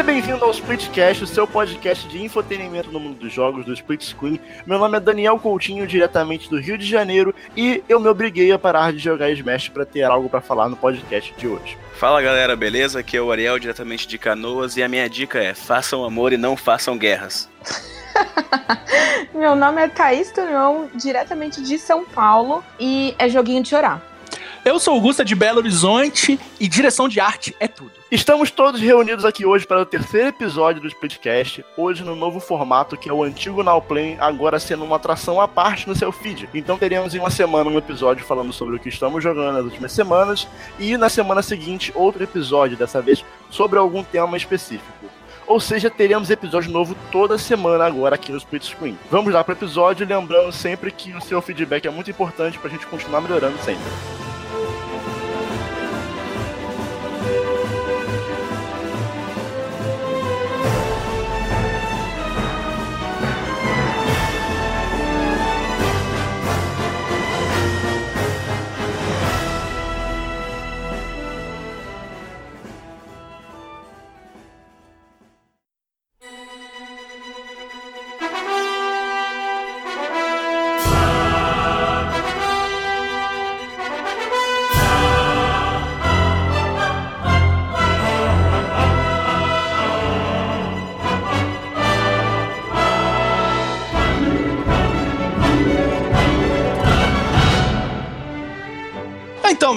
Seja bem-vindo ao Splitcast, o seu podcast de infotenimento no mundo dos jogos do Split Screen. Meu nome é Daniel Coutinho, diretamente do Rio de Janeiro, e eu me obriguei a parar de jogar Smash para ter algo para falar no podcast de hoje. Fala galera, beleza? Aqui é o Ariel, diretamente de Canoas, e a minha dica é: façam amor e não façam guerras. Meu nome é Thaís Tunion, diretamente de São Paulo, e é joguinho de chorar. Eu sou Augusta de Belo Horizonte e direção de arte é tudo. Estamos todos reunidos aqui hoje para o terceiro episódio do Splitcast, hoje no novo formato que é o antigo Nowplay, agora sendo uma atração à parte no seu feed. Então teremos em uma semana um episódio falando sobre o que estamos jogando nas últimas semanas e na semana seguinte outro episódio, dessa vez sobre algum tema específico. Ou seja, teremos episódio novo toda semana agora aqui no Split Screen. Vamos lá para o episódio, lembrando sempre que o seu feedback é muito importante para a gente continuar melhorando sempre.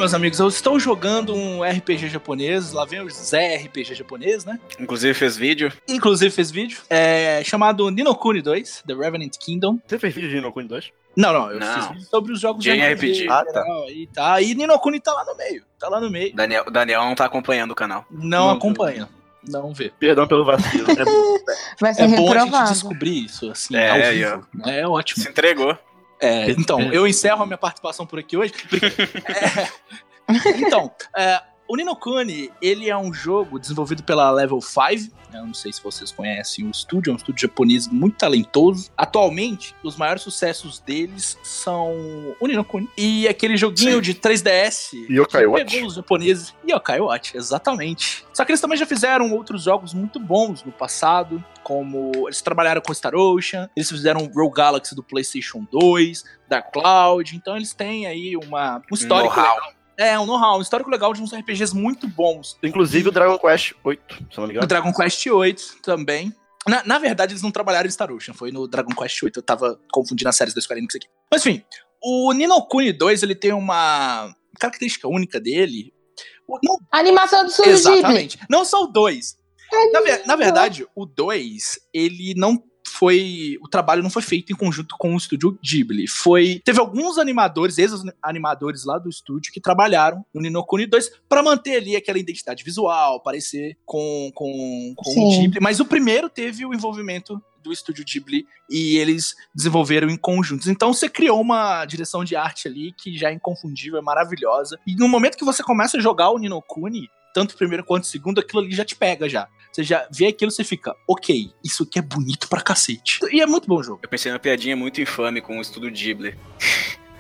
Meus amigos, eu estou jogando um RPG japonês, lá vem o Zé RPG japonês, né? Inclusive fez vídeo. Inclusive fez vídeo, é, chamado Ninokuni 2, The Revenant Kingdom. Você fez vídeo de Ninokuni 2? Não, não, eu Não. fiz vídeo sobre os jogos De RPG. Ah, tá. E, tá. e Ninokuni tá lá no meio, tá lá no meio. Daniel, Daniel não tá acompanhando o canal. Não Não, acompanha, não vê. Perdão pelo vacilo. É bom. Vai ser É bom a gente descobrir isso, assim, É, ao vivo. né? É ótimo. Se entregou. É, então, eu encerro a minha participação por aqui hoje. É, então, é, o Ninokuni, ele é um jogo desenvolvido pela Level 5. Eu não sei se vocês conhecem o estúdio, é um estúdio japonês muito talentoso. Atualmente, os maiores sucessos deles são o Ninokuni e aquele joguinho Sim. de 3DS Yokai que Watch? pegou os japoneses. Yokai Watch, exatamente. Só que eles também já fizeram outros jogos muito bons no passado, como eles trabalharam com Star Ocean, eles fizeram Rogue Galaxy do PlayStation 2, Dark Cloud, então eles têm aí uma, um histórico legal. É, um know-how, um histórico legal de uns RPGs muito bons. Inclusive o Dragon Quest 8, se não me O engano. Dragon Quest 8 também. Na, na verdade, eles não trabalharam em Star Ocean, foi no Dragon Quest 8, eu tava confundindo as séries da Square Enix aqui. Mas enfim, o Ninokuni 2, ele tem uma característica única dele. O- Não Animação do Studio Ghibli. Exatamente. Não só o 2. Na, ver- na verdade, o 2, ele não foi. O trabalho não foi feito em conjunto com o estúdio Ghibli. Foi. Teve alguns animadores, ex-animadores lá do estúdio, que trabalharam no Ninokuni 2 para manter ali aquela identidade visual, parecer com, com, com o. Ghibli. Mas o primeiro teve o envolvimento do estúdio Ghibli e eles desenvolveram em conjuntos. Então você criou uma direção de arte ali que já é inconfundível, é maravilhosa. E no momento que você começa a jogar o Ninokuni, tanto o primeiro quanto o segundo, aquilo ali já te pega já. Você já vê aquilo e você fica, ok, isso aqui é bonito pra cacete. E é muito bom o jogo. Eu pensei numa piadinha muito infame com o estúdio Ghibli.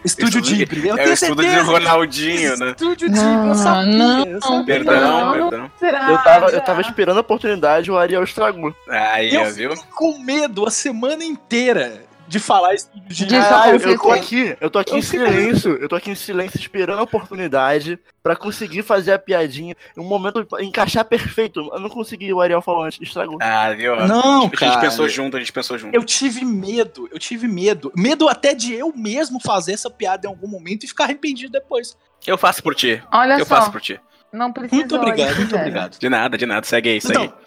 Estúdio Ghibli. Eu é o estúdio de. Ronaldinho, né? Estúdio Ghibli, eu sabia, Não, eu sabia. Perdão, Não. perdão. Será? Eu tava, eu tava esperando a oportunidade, o Ariel estragou. Aí, ó, Eu viu? fiquei com medo a semana inteira de falar Ghibli. De- Isso Ah, eu, eu tô aqui, eu tô aqui Eu em silêncio, eu tô aqui em silêncio esperando a oportunidade pra conseguir fazer a piadinha um momento encaixar perfeito. Eu não consegui, o Ariel falou antes, estragou. Ah, viu? Não, a gente cara. pensou junto, a gente pensou junto. Eu tive medo, eu tive medo. Medo até de eu mesmo fazer essa piada em algum momento e ficar arrependido depois. Eu faço por ti. Olha eu só, faço por ti. não precisa. Muito obrigado, muito obrigado. De nada, de nada. Segue aí, segue aí. Então,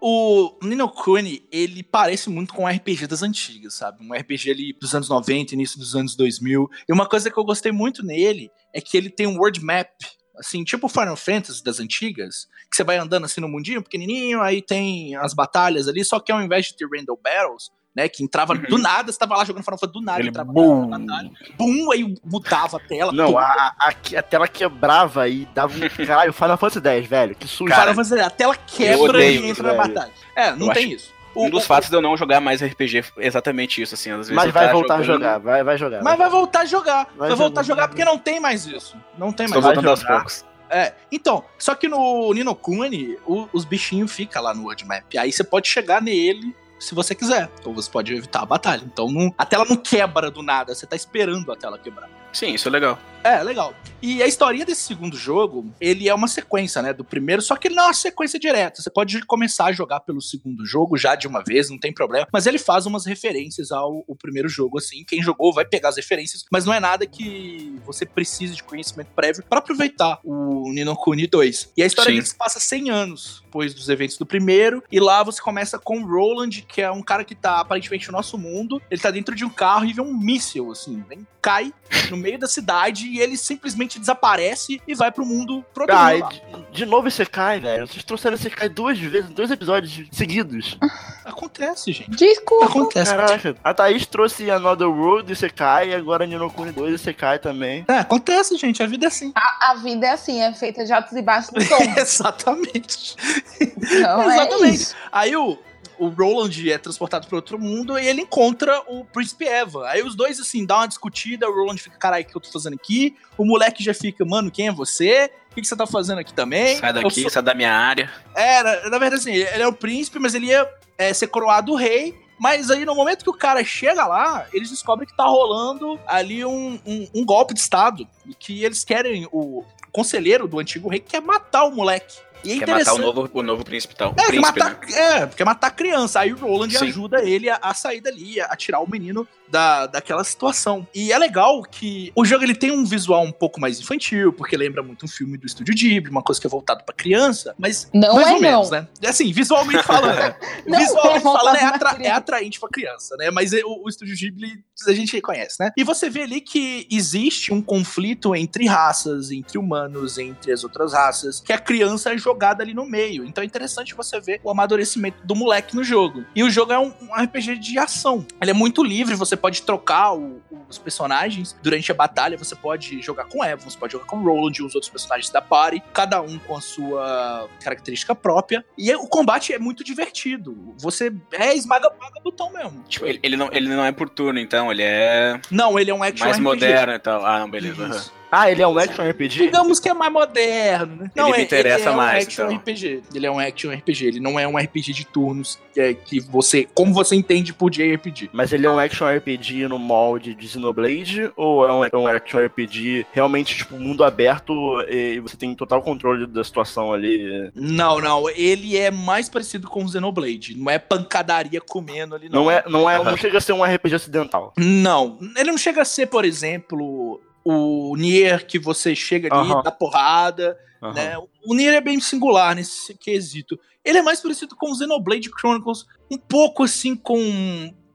o Nino Kuni, ele parece muito com um RPG das antigas, sabe? Um RPG ali dos anos 90, início dos anos 2000. E uma coisa que eu gostei muito nele é que ele tem um world map, assim, tipo Final Fantasy das antigas, que você vai andando assim no mundinho pequenininho, aí tem as batalhas ali, só que ao invés de ter random battles, né, que entrava Uhum. do nada, você tava lá jogando Final Fantasy do nada, Ele entrava bum. na batalha, bum, aí mudava a tela. Não, a, a, a tela quebrava e dava um. Caralho, Final Fantasy X, velho. Que sujo. Cara, Final Fantasy, a tela quebra odeio e entra na velho. batalha. É, não Eu tem acho- isso. Um dos o- fatos de eu não jogar mais RPG é exatamente isso, assim. Às vezes Mas vai tá voltar a jogando- jogar, vai, vai jogar. Mas vai voltar a jogar. Vai, Vai voltar a jogar. porque não tem mais isso. Não tem Estou mais. Voltando aos poucos. É, então, só que no Nino Kuni, o- os bichinhos ficam lá no World Map. Aí você pode chegar nele se você quiser. Ou você pode evitar a batalha. Então não- a tela não quebra do nada, você tá esperando a tela quebrar. Sim, isso é legal. É, legal. E a historinha desse segundo jogo, ele é uma sequência, né, do primeiro, só que ele não é uma sequência direta. Você pode começar a jogar pelo segundo jogo já de uma vez, não tem problema. Mas ele faz umas referências ao, ao primeiro jogo, assim. Quem jogou vai pegar as referências, mas não é nada que você precise de conhecimento prévio pra aproveitar o Nino Kuni 2. E a história Sim. dele se passa 100 anos depois dos eventos do primeiro, e lá você começa com o Roland, que é um cara que tá aparentemente no nosso mundo. Ele tá dentro de um carro e vê um míssil, assim, vem, cai no meio da cidade e ele simplesmente desaparece e vai pro mundo pro outro Ah, e de, de novo esse cai, velho. Vocês trouxeram esse cai duas vezes, dois episódios seguidos. Acontece, gente. Desculpa. Acontece. Caraca. A Thaís trouxe Another World e Sekai, e agora Nino Kuni 2 e Sekai também. É, acontece, gente. A vida é assim. A, a vida é assim, é feita de altos e baixos no tom. Exatamente. Então é Exatamente. isso. Aí o, o Roland é transportado para outro mundo e ele encontra o Príncipe Eva. Aí os dois, assim, dão uma discutida. O Roland fica, caralho, o que eu tô fazendo aqui? O moleque já fica, mano, quem é você? O que, que você tá fazendo aqui também? Sai daqui, sou- sai da minha área. É, na, na verdade, assim, ele é o príncipe, mas ele ia é, ser coroado rei. Mas aí, no momento que o cara chega lá, eles descobrem que tá rolando ali um, um, um golpe de Estado. E que eles querem. O conselheiro do antigo rei quer matar o moleque. E é Quer matar o interessante. novo, o novo príncipe tal. É, quer príncipe, matar, né? é, quer matar a criança. Aí o Roland Sim. ajuda ele a, a sair dali, a, a tirar o menino da, daquela situação. E é legal que o jogo ele tem um visual um pouco mais infantil, porque lembra muito um filme do Estúdio Ghibli, uma coisa que é voltado pra criança, mas Não mais é ou não. menos, né? Assim, visualmente falando, é. Não visualmente é falando é, atra- é atraente pra criança, né? Mas é- o, o Estúdio Ghibli a gente conhece, né? E você vê ali que existe um conflito entre raças, entre humanos, entre as outras raças, que a criança é jogada ali no meio. Então é interessante você ver o amadurecimento do moleque no jogo. E o jogo é um, um RPG de ação. Ele é muito livre, você pode trocar o- os personagens durante a batalha, você pode jogar com Evan, você pode jogar com Roland e os outros personagens da party, cada um com a sua característica própria. E o combate é muito divertido. Você é esmaga paga botão mesmo. Tipo, ele, ele não, ele não é por turno, então, ele é Não, ele é um action mais RPG. moderno e tal. Ah, não, beleza. Isso. Ah, ele é um action RPG? Digamos que é mais moderno, né? Ele me interessa é mais, um action então. RPG. Ele é um action RPG. Ele não é um RPG de turnos que, é, que você. Como você entende por JRPG. Mas ele é um action RPG no molde de Xenoblade? Ou é um, é um action RPG realmente, tipo, mundo aberto e você tem total controle da situação ali? Não, não. Ele é mais parecido com o Xenoblade. Não é pancadaria comendo ali, não. Não é, não é, não chega a ser um RPG ocidental. Não. Ele não chega a ser, por exemplo, o Nier que você chega ali, Aham. dá porrada. Né? O Nier é bem singular nesse quesito. Ele é mais parecido com o Xenoblade Chronicles, um pouco assim com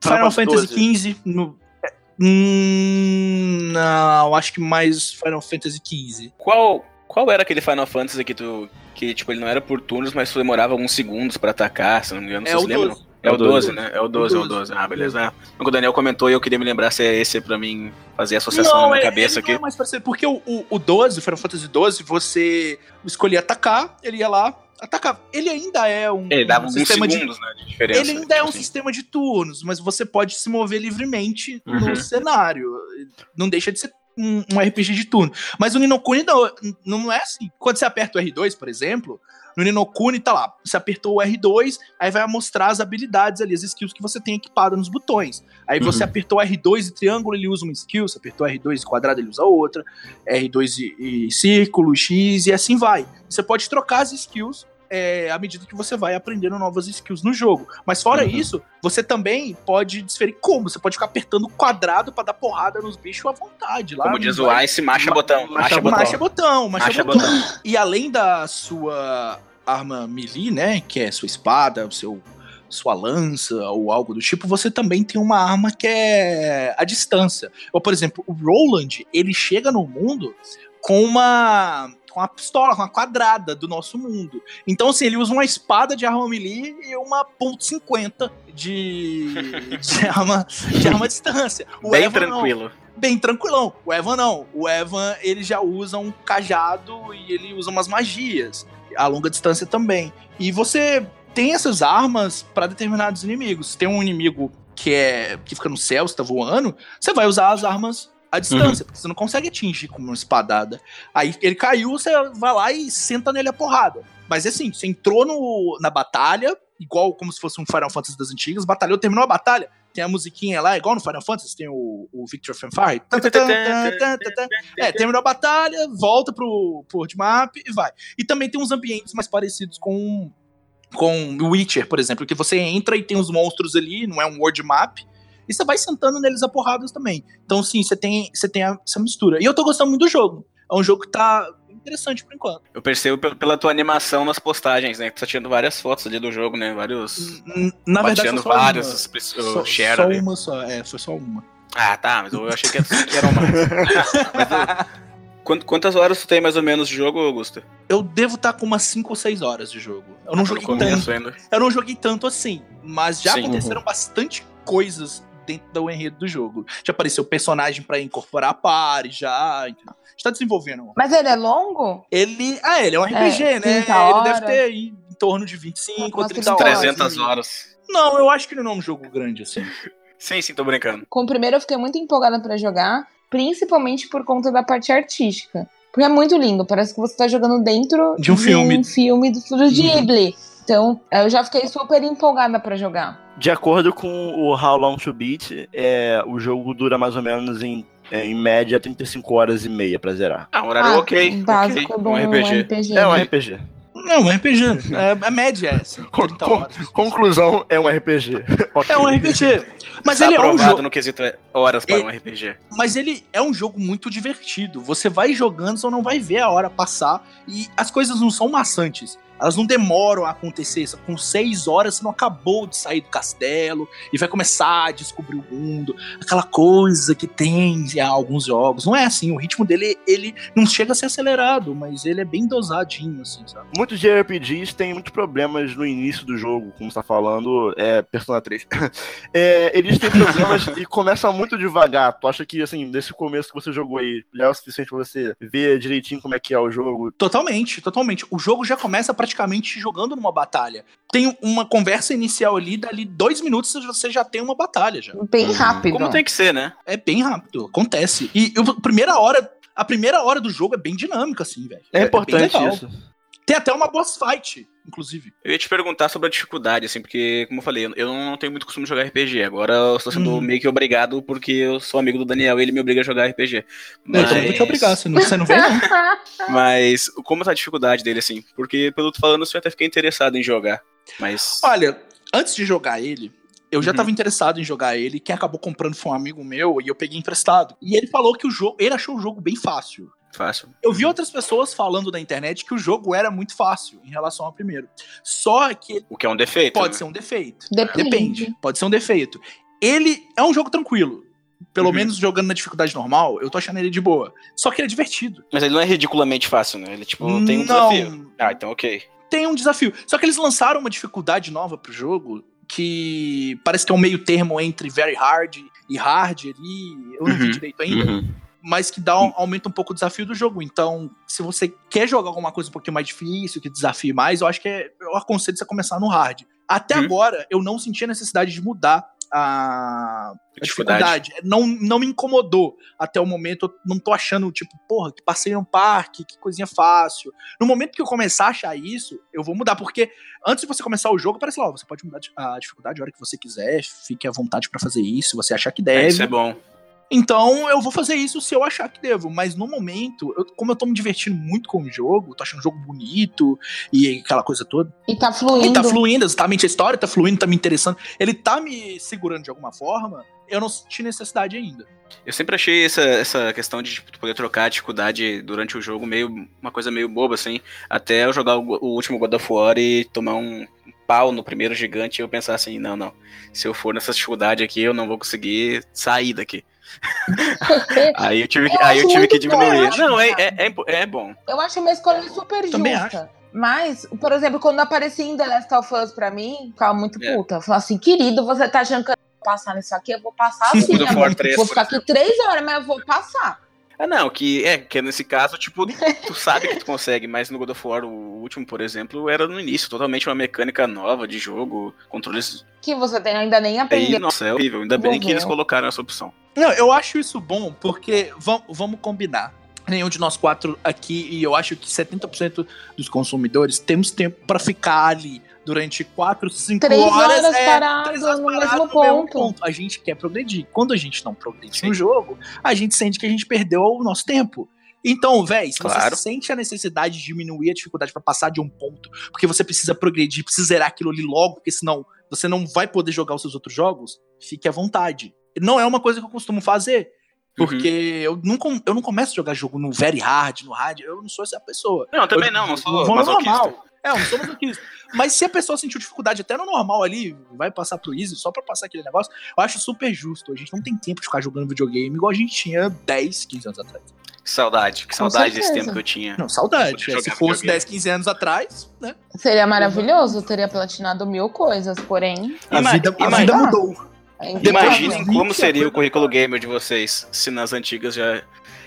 Final Fantasy Fantasy XV. No... Hum, não, acho que mais Final Fantasy XV. Qual, qual era aquele Final Fantasy que tu. Que, tipo, ele não era por turnos, mas tu demorava alguns segundos pra atacar, se não me engano, É vocês lembram? 12. É o É o 12, né? É o 12, é o 12. 12. Ah, beleza. Ah, O Daniel comentou e eu queria me lembrar se é esse pra mim fazer associação na minha cabeça aqui. Não é mais parecido, porque o, o, o 12, o Final Fantasy 12, você escolhia atacar, ele ia lá, atacava. Ele ainda é um, Ele dava um sistema de segundos, né, de diferença. Ele ainda é um assim. sistema de turnos, mas você pode se mover livremente Uhum. no cenário. Não deixa de ser um, um RPG de turno. Mas o Ninokuni não, não é assim. Quando você aperta o R2, por exemplo, no Ninokuni tá lá. Você apertou o R2, aí vai mostrar as habilidades ali, as skills que você tem equipado nos botões. Aí você Uhum. apertou R2 e triângulo, ele usa uma skill. Você apertou R2 e quadrado, ele usa outra. R2 e, e círculo, X e assim vai. Você pode trocar as skills é, à medida que você vai aprendendo novas skills no jogo. Mas fora Uhum. isso, você também pode desferir como. Você pode ficar apertando o quadrado pra dar porrada nos bichos à vontade. Lá Como diz o Ice, marcha Ma- botão. Marcha botão. Marcha botão. botão. E além da sua arma melee, né, que é sua espada, o seu sua lança ou algo do tipo, você também tem uma arma que é a distância. Ou, por exemplo, o Roland, ele chega no mundo com uma com uma pistola, com uma quadrada do nosso mundo. Então, assim, ele usa uma espada de arma melee e uma ponto .50 de, de arma de arma à distância. O Bem Evan não tranquilo. bem tranquilão. O Evan não. O Evan, ele já usa um cajado e ele usa umas magias. A longa distância também. E você tem essas armas pra determinados inimigos. Tem um inimigo que é que fica no céu, você tá voando, você vai usar as armas a distância, porque você não consegue atingir com uma espadada. Aí ele caiu, você vai lá e senta nele a porrada. Mas assim, você entrou no, na batalha, igual como se fosse um Final Fantasy das antigas, batalhou, terminou a batalha, tem a musiquinha lá, igual no Final Fantasy, tem o, o Victor Fanfare. É, terminou a batalha, volta pro, pro world map e vai. E também tem uns ambientes mais parecidos com com Witcher, por exemplo, que você entra e tem os monstros ali, não é um world map, e você vai sentando neles a porradas também. Então, sim, você tem, você tem essa mistura. E eu tô gostando muito do jogo. É um jogo que tá interessante por enquanto. Eu percebo pel- pela tua animação nas postagens, né? Que tu tá tirando várias fotos ali do jogo, né? Vários. Na verdade, só vários uma. os Só, share só ali. uma só, é, foi só uma. Ah, tá, mas eu achei que eram mais. Mas Quantas horas tu tem mais ou menos de jogo, Augusto? Eu devo estar com umas 5 ou 6 horas de jogo. Eu não No joguei tanto. ainda. Eu não joguei tanto assim, mas já Sim. aconteceram bastante coisas dentro do enredo do jogo. Já apareceu personagem pra incorporar a party, já. entendeu? Está desenvolvendo. Mas ele é longo? Ele. Ah, ele é um RPG, né? 30 Ele deve ter aí em torno de 25 ou Nossa, 30 que da horas. hora. 300 horas. Não, eu acho que ele não é um jogo grande assim. Sim, sim, tô brincando. Com o primeiro eu fiquei muito empolgada pra jogar, principalmente por conta da parte artística. Porque é muito lindo, parece que você tá jogando dentro De um filme. um filme do Studio Ghibli. Então, eu já fiquei super empolgada pra jogar. De acordo com o How Long to Beat, é, o jogo dura mais ou menos em, é, em média 35 horas e meia pra zerar. Ah, um horário ok. Básico ok. de Um RPG. RPG. É um? RPG. Não, um RPG. É, a média é essa. 30 Com- horas. Conclusão, é um RPG. Ok. É um RPG. Mas Tá ele é um aprovado jogo. no quesito horas para Ele- um RPG. Mas ele é um jogo muito divertido. Você vai jogando, você não vai ver a hora passar. E as coisas não são maçantes. Elas não demoram a acontecer. Com seis horas você não acabou de sair do castelo e vai começar a descobrir o mundo. Aquela coisa que tem em alguns jogos. Não é assim. O ritmo dele, ele não chega a ser acelerado, mas ele é bem dosadinho, assim, sabe? Muitos JRPGs têm muitos problemas no início do jogo, como você tá falando, é Persona 3. É, eles têm problemas e começam muito devagar. Tu acha que, assim, desse começo que você jogou aí, já é o suficiente pra você ver direitinho como é que é o jogo? Totalmente, totalmente. O jogo já começa praticamente jogando numa batalha. Tem uma conversa inicial ali, dali dois minutos você já tem uma batalha já. Bem rápido. Como tem que ser, né? É bem rápido, acontece. E eu- primeira hora, a primeira hora do jogo é bem dinâmica, assim, velho. É, bem importante isso. Tem até uma boss fight, inclusive. Eu ia te perguntar sobre a dificuldade, assim, porque, como eu falei, eu- não tenho muito costume de jogar RPG. Agora eu estou sendo Uhum. meio que obrigado porque eu sou amigo do Daniel e ele me obriga a jogar RPG. Não, então eu vou te obrigar, você não, você não vem, não. Mas como tá a dificuldade dele, assim? Porque, pelo tu falando, eu até fiquei interessado em jogar. Mas. Olha, antes de jogar ele, eu já Uhum. tava interessado em jogar ele. Quem acabou comprando foi um amigo meu e eu peguei emprestado. E ele falou que o jogo, ele achou o jogo bem fácil. Fácil. Eu vi outras pessoas falando na internet que o jogo era muito fácil em relação ao primeiro. Só que O que é um defeito. pode né? ser um defeito. Depende. Depende, pode ser um defeito. Ele é um jogo tranquilo. Pelo Uhum. menos jogando na dificuldade normal, eu tô achando ele de boa. Só que ele é divertido. Mas ele não é ridiculamente fácil, né? Ele, tipo, tem um Não. desafio. Ah, então ok. Tem um desafio. Só que eles lançaram uma dificuldade nova pro jogo que parece que é um meio termo entre very hard e hard ali. Eu não vi Uhum. direito ainda. Uhum. Mas que dá um- aumenta um pouco o desafio do jogo. Então, se você quer jogar alguma coisa um pouquinho mais difícil, que desafie mais, eu acho que é, eu aconselho você a começar no hard. Até Uhum. agora, eu não senti a necessidade de mudar a, a Dificuldade. Não, não me incomodou até o momento. Eu não tô achando, tipo, porra, que passei num parque, que coisinha fácil. No momento que eu começar a achar isso, eu vou mudar. Porque antes de você começar o jogo, parece lá, você pode mudar a dificuldade a hora que você quiser, fique à vontade pra fazer isso, se você achar que É, deve. isso é bom. Então eu vou fazer isso se eu achar que devo. Mas no momento, eu- como eu tô me divertindo muito com o jogo, tô achando o jogo bonito e aquela coisa toda. E tá E fluindo. tá fluindo, exatamente, a história tá fluindo, tá me interessando. Ele tá me segurando de alguma forma. Eu não senti necessidade ainda. Eu sempre achei essa, essa questão de tipo, poder trocar a dificuldade durante o jogo meio uma coisa meio boba, assim. Até eu jogar o, o último God of War e tomar um pau no primeiro gigante e eu pensar assim, não, não. Se eu for nessa dificuldade aqui, eu não vou conseguir sair daqui. Aí eu tive que, Eu aí eu tive que bom, diminuir. eu acho, Não, é, é, é, é bom. Eu acho uma escolha super Também justa. Mas, por exemplo, quando aparecia em The Last of Us pra mim, ficava muito É. puta. Eu falava assim, querido, você tá achando que eu vou passar nisso aqui? Eu vou passar assim, amor. War 3, Vou ficar aqui três horas, mas eu vou passar. Ah, não, que é, que nesse caso, tipo, tu sabe que tu consegue, mas no God of War, o último, por exemplo, era no início, totalmente uma mecânica nova de jogo, controles. Que você tem, ainda nem aprendeu. nossa, é horrível. Ainda bem que eles Morreu. colocaram essa opção. Não, eu acho isso bom, porque vam- vamos combinar. Nenhum de nós quatro aqui, e eu acho que 70% dos consumidores temos tempo pra ficar ali durante 4, 5 Três horas. horas é, parado três horas no parado mesmo ponto. A gente quer progredir. Quando a gente não progride Sim. no jogo, a gente sente que a gente perdeu o nosso tempo. Então, véi, se Claro. você sente a necessidade de diminuir a dificuldade pra passar de um ponto, porque você precisa progredir, precisa zerar aquilo ali logo, porque senão você não vai poder jogar os seus outros jogos, fique à vontade. Não é uma coisa que eu costumo fazer. Porque eu, não, com- eu não começo a jogar jogo no very hard, no hard, eu não sou essa pessoa. Não, também Eu não, não sou vou no masoquista. normal. É, eu não sou masoquista. Mas se a pessoa sentiu dificuldade até no normal ali, vai passar pro easy só pra passar aquele negócio, eu acho super justo. A gente não tem tempo de ficar jogando videogame igual a gente tinha 10, 15 anos atrás. Que saudade, que saudade desse tempo que eu tinha. Não, saudade. É, se fosse videogame. 10, 15 anos atrás, né? Seria maravilhoso, eu teria platinado mil coisas, porém. A, Ima- vida, a vida mudou. Imaginem como seria o currículo gamer de vocês se nas antigas já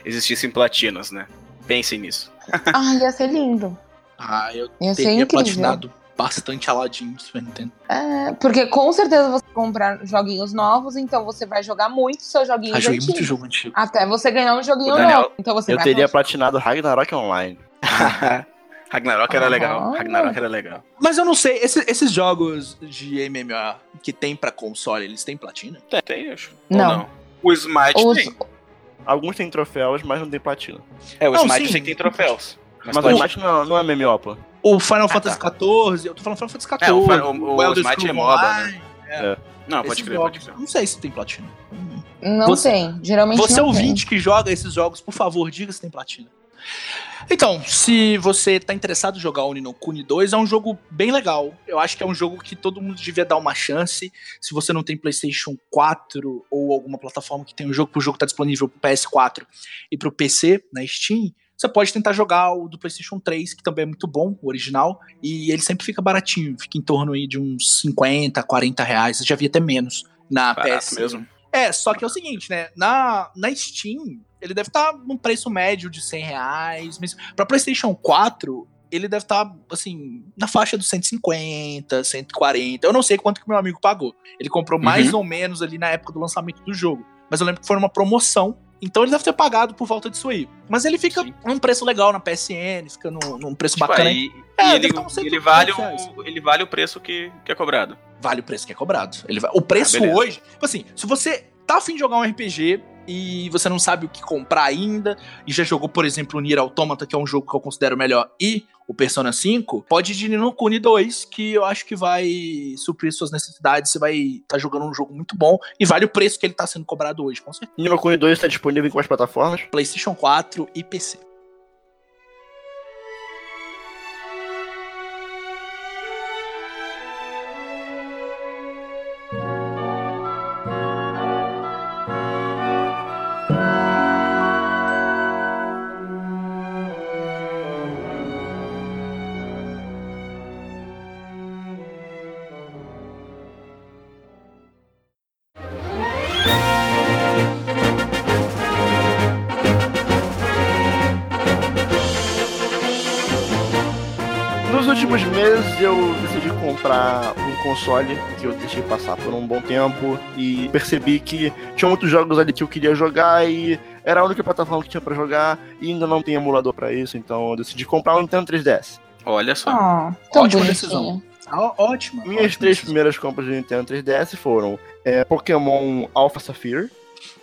existissem platinas, né? Pensem nisso. Ah, ia ser lindo. Ah, eu Ia teria platinado bastante Aladdin no Super Nintendo. É, porque com certeza você vai comprar joguinhos novos, então você vai jogar muito seus joguinhos Ah, joguei antigos. muito jogo antigo. Até você ganhar um joguinho Daniel- novo. Então você Eu vai teria platinado Ragnarok Online. Ragnarok era Ah. legal. Ragnarok era legal. Mas eu não sei, esse- esses jogos de MMO que tem pra console, eles têm platina? Tem, tem, acho. Ou Não. O Smite Os- tem. Alguns têm troféus, mas não tem platina. É, o Não, Smite sim. tem, tem troféus. Mas, Mas o Smite não, não é MMO, pô. O Final Ah, Fantasy tá. XIV, eu tô falando Final Fantasy XIV. É, o o- o Elder Smite é MOBA, Online, Não, pode esses crer, pode jogos. crer. Não sei se tem platina. Não Você- tem. Geralmente Você não ouvinte que joga esses jogos, por favor, diga se tem platina. Então, se você tá interessado em jogar o Nino Kuni 2, é um jogo bem legal. Eu acho que é um jogo que todo mundo devia dar uma chance. Se você não tem PlayStation 4 ou alguma plataforma que tem o jogo, o jogo tá disponível pro PS4 e pro PC na Steam, você pode tentar jogar o do PlayStation 3, que também é muito bom, o original, e ele sempre fica baratinho, fica em torno aí de uns 50, 40 reais. Eu já vi até menos na Barato PS. mesmo. É, só que é o seguinte, né? Na, na Steam, ele deve estar num preço médio de 100 reais. Mas pra PlayStation 4, ele deve estar, assim, na faixa dos 150, 140. Eu não sei quanto que meu amigo pagou. Ele comprou mais ou menos ali na época do lançamento do jogo. Mas eu lembro que foi numa promoção. Então ele deve ter pagado por volta disso aí. Mas ele fica Sim. num preço legal na PSN, fica num, num preço Tipo, bacana. aí, É, e ele, tá uns 100 ele, vale o, ele vale o preço que, que é cobrado. vale o preço que é cobrado. Ele O preço Ah, hoje, tipo assim, se você tá afim de jogar um RPG e você não sabe o que comprar ainda, e já jogou, por exemplo, o Nier Automata, que é um jogo que eu considero melhor, e o Persona 5, pode ir de Nino Kuni 2, que eu acho que vai suprir suas necessidades, você vai estar tá jogando um jogo muito bom, e vale o preço que ele tá sendo cobrado hoje, com certeza. Nino Kuni 2 está disponível em quais plataformas? PlayStation 4 e PC. Console que eu deixei passar por um bom tempo e percebi que tinha muitos jogos ali que eu queria jogar e era a única plataforma que tinha pra jogar e ainda não tem emulador pra isso, então eu decidi comprar um Nintendo 3DS. Olha só. Tão Ótima decisão. Ah, ótima. Minhas ótima três decisão. primeiras compras de Nintendo 3DS foram é, Pokémon Alpha Sapphire,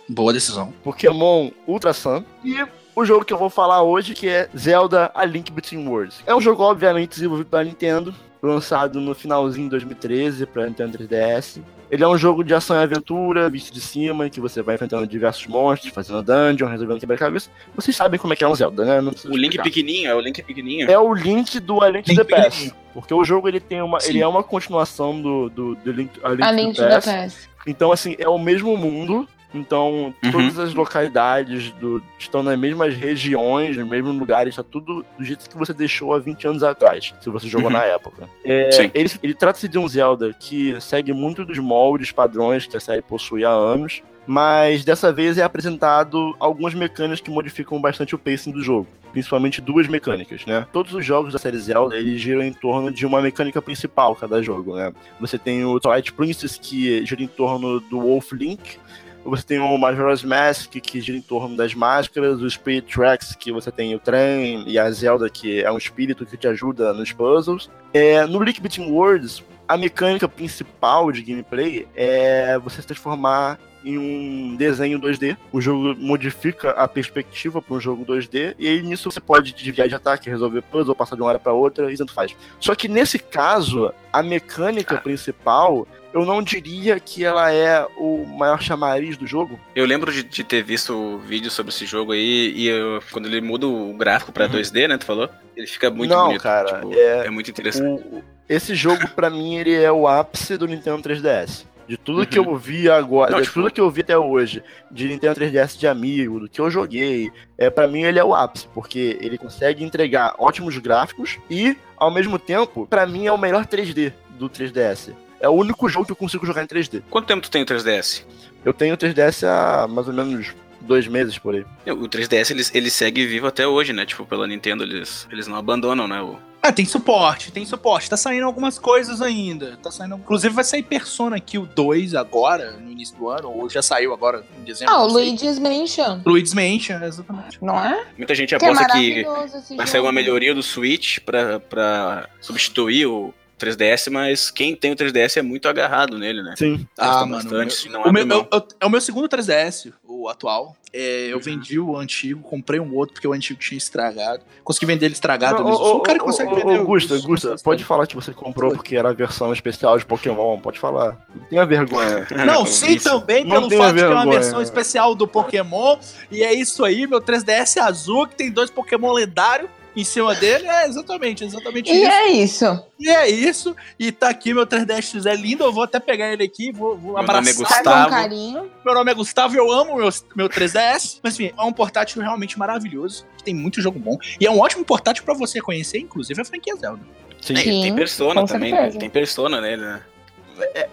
Boa decisão. Pokémon Ultra Sun e o jogo que eu vou falar hoje, que é Zelda A Link Between Worlds. É um jogo, obviamente, desenvolvido pela Nintendo, lançado no finalzinho de 2013 para Nintendo 3DS. Ele é um jogo de ação e aventura, visto de cima, em que você vai enfrentando diversos monstros, fazendo dungeon, resolvendo quebra-cabeça. Vocês sabem como é que é um Zelda, né? O Link pequenininho, é o Link pequenininho. É o Link do A Link to Link the Past. Porque o jogo ele tem uma, Sim. ele é uma continuação do, do, do Link, A Link, A to Link the to the Past. Past. Então, assim, é o mesmo mundo. Então, Uhum. todas as localidades do- estão nas mesmas regiões, nos mesmos lugares, tá tudo do jeito que você deixou há 20 anos atrás, se você jogou Uhum. na época. É, Sim. ele ele trata-se de um Zelda que segue muito dos moldes, padrões que a série possui há anos, mas dessa vez é apresentado algumas mecânicas que modificam bastante o pacing do jogo. Principalmente duas mecânicas, né? Todos os jogos da série Zelda, eles giram em torno de uma mecânica principal cada jogo, né? Você tem o Twilight Princess, que gira em torno do Wolf Link, você tem o Majora's Mask, que gira em torno das máscaras, o Spirit Tracks, que você tem o trem, e a Zelda, que é um espírito que te ajuda nos puzzles. É, no Link Between Worlds, a mecânica principal de gameplay é você se transformar em um desenho 2D. O jogo modifica a perspectiva para um jogo 2D e aí nisso você pode desviar de ataque, resolver puzzle, passar de uma área para outra e tanto faz. Só que nesse caso, a mecânica Ah. principal, eu não diria que ela é o maior chamariz do jogo. Eu lembro de, de ter visto vídeo sobre esse jogo aí, e eu- quando ele muda o gráfico pra Uhum. 2D, né, tu falou? Ele fica muito Não, bonito. cara, tipo, é- é... muito interessante. O- esse jogo, pra mim, ele é o ápice do Nintendo 3DS. De tudo que Uhum. eu vi agora, Não, de tipo- tudo que eu vi até hoje, de Nintendo 3DS de amigo, do que eu joguei, é para mim ele é o ápice, porque ele consegue entregar ótimos gráficos e, ao mesmo tempo, pra mim é o melhor 3D do 3DS. É o único jogo que eu consigo jogar em 3D. Quanto tempo tu tem o 3DS? Eu tenho o 3DS há mais ou menos dois meses por aí. O 3DS ele, ele segue vivo até hoje, né? Tipo, pela Nintendo eles, eles não abandonam, né? O... Ah, tem suporte, tem suporte. Tá saindo algumas coisas ainda. Tá saindo. Inclusive vai sair Persona aqui, o 2 agora, no início do ano, ou já saiu agora em dezembro. Ah, o. Luigi's Mansion, Luigi's Mansion, exatamente. não é? Muita gente Que é aposta que maravilhoso esse vai jogo. sair uma melhoria do Switch pra, pra substituir o 3DS, mas quem tem o 3DS é muito agarrado nele, né? Sim. Gosta Ah, mano, bastante, o não meu, o meu- é o meu segundo 3DS, o atual. É, eu Uhum. vendi o antigo, comprei um outro porque o antigo tinha estragado. Consegui vender ele estragado. Ô, um cara que consegue ô, vender. Augusto, os- pode falar que você comprou porque era a versão especial de Pokémon, pode falar. Não tenha vergonha. Não, sim também Não pelo fato de que é uma vergonha. versão especial do Pokémon. E é isso aí, meu 3DS azul, que tem dois Pokémon lendários em cima dele. É exatamente, exatamente E isso. é isso. E é isso. E tá aqui meu 3DS é lindo. Eu vou até pegar ele aqui, vou, vou Meu abraçar. nome é com Gustavo. carinho. Meu nome é Gustavo e eu amo meu, meu 3DS. Mas enfim, é um portátil realmente maravilhoso. Que tem muito jogo bom. E é um ótimo portátil pra você conhecer, inclusive, a franquia Zelda. Sim. Tem, tem Sim, Persona também, né? Tem Persona nele, né?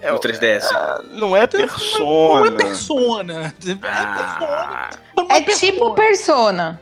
É, No 3DS. Ah, não é Não persona. é persona. É persona. Ah, Não É persona. tipo Persona.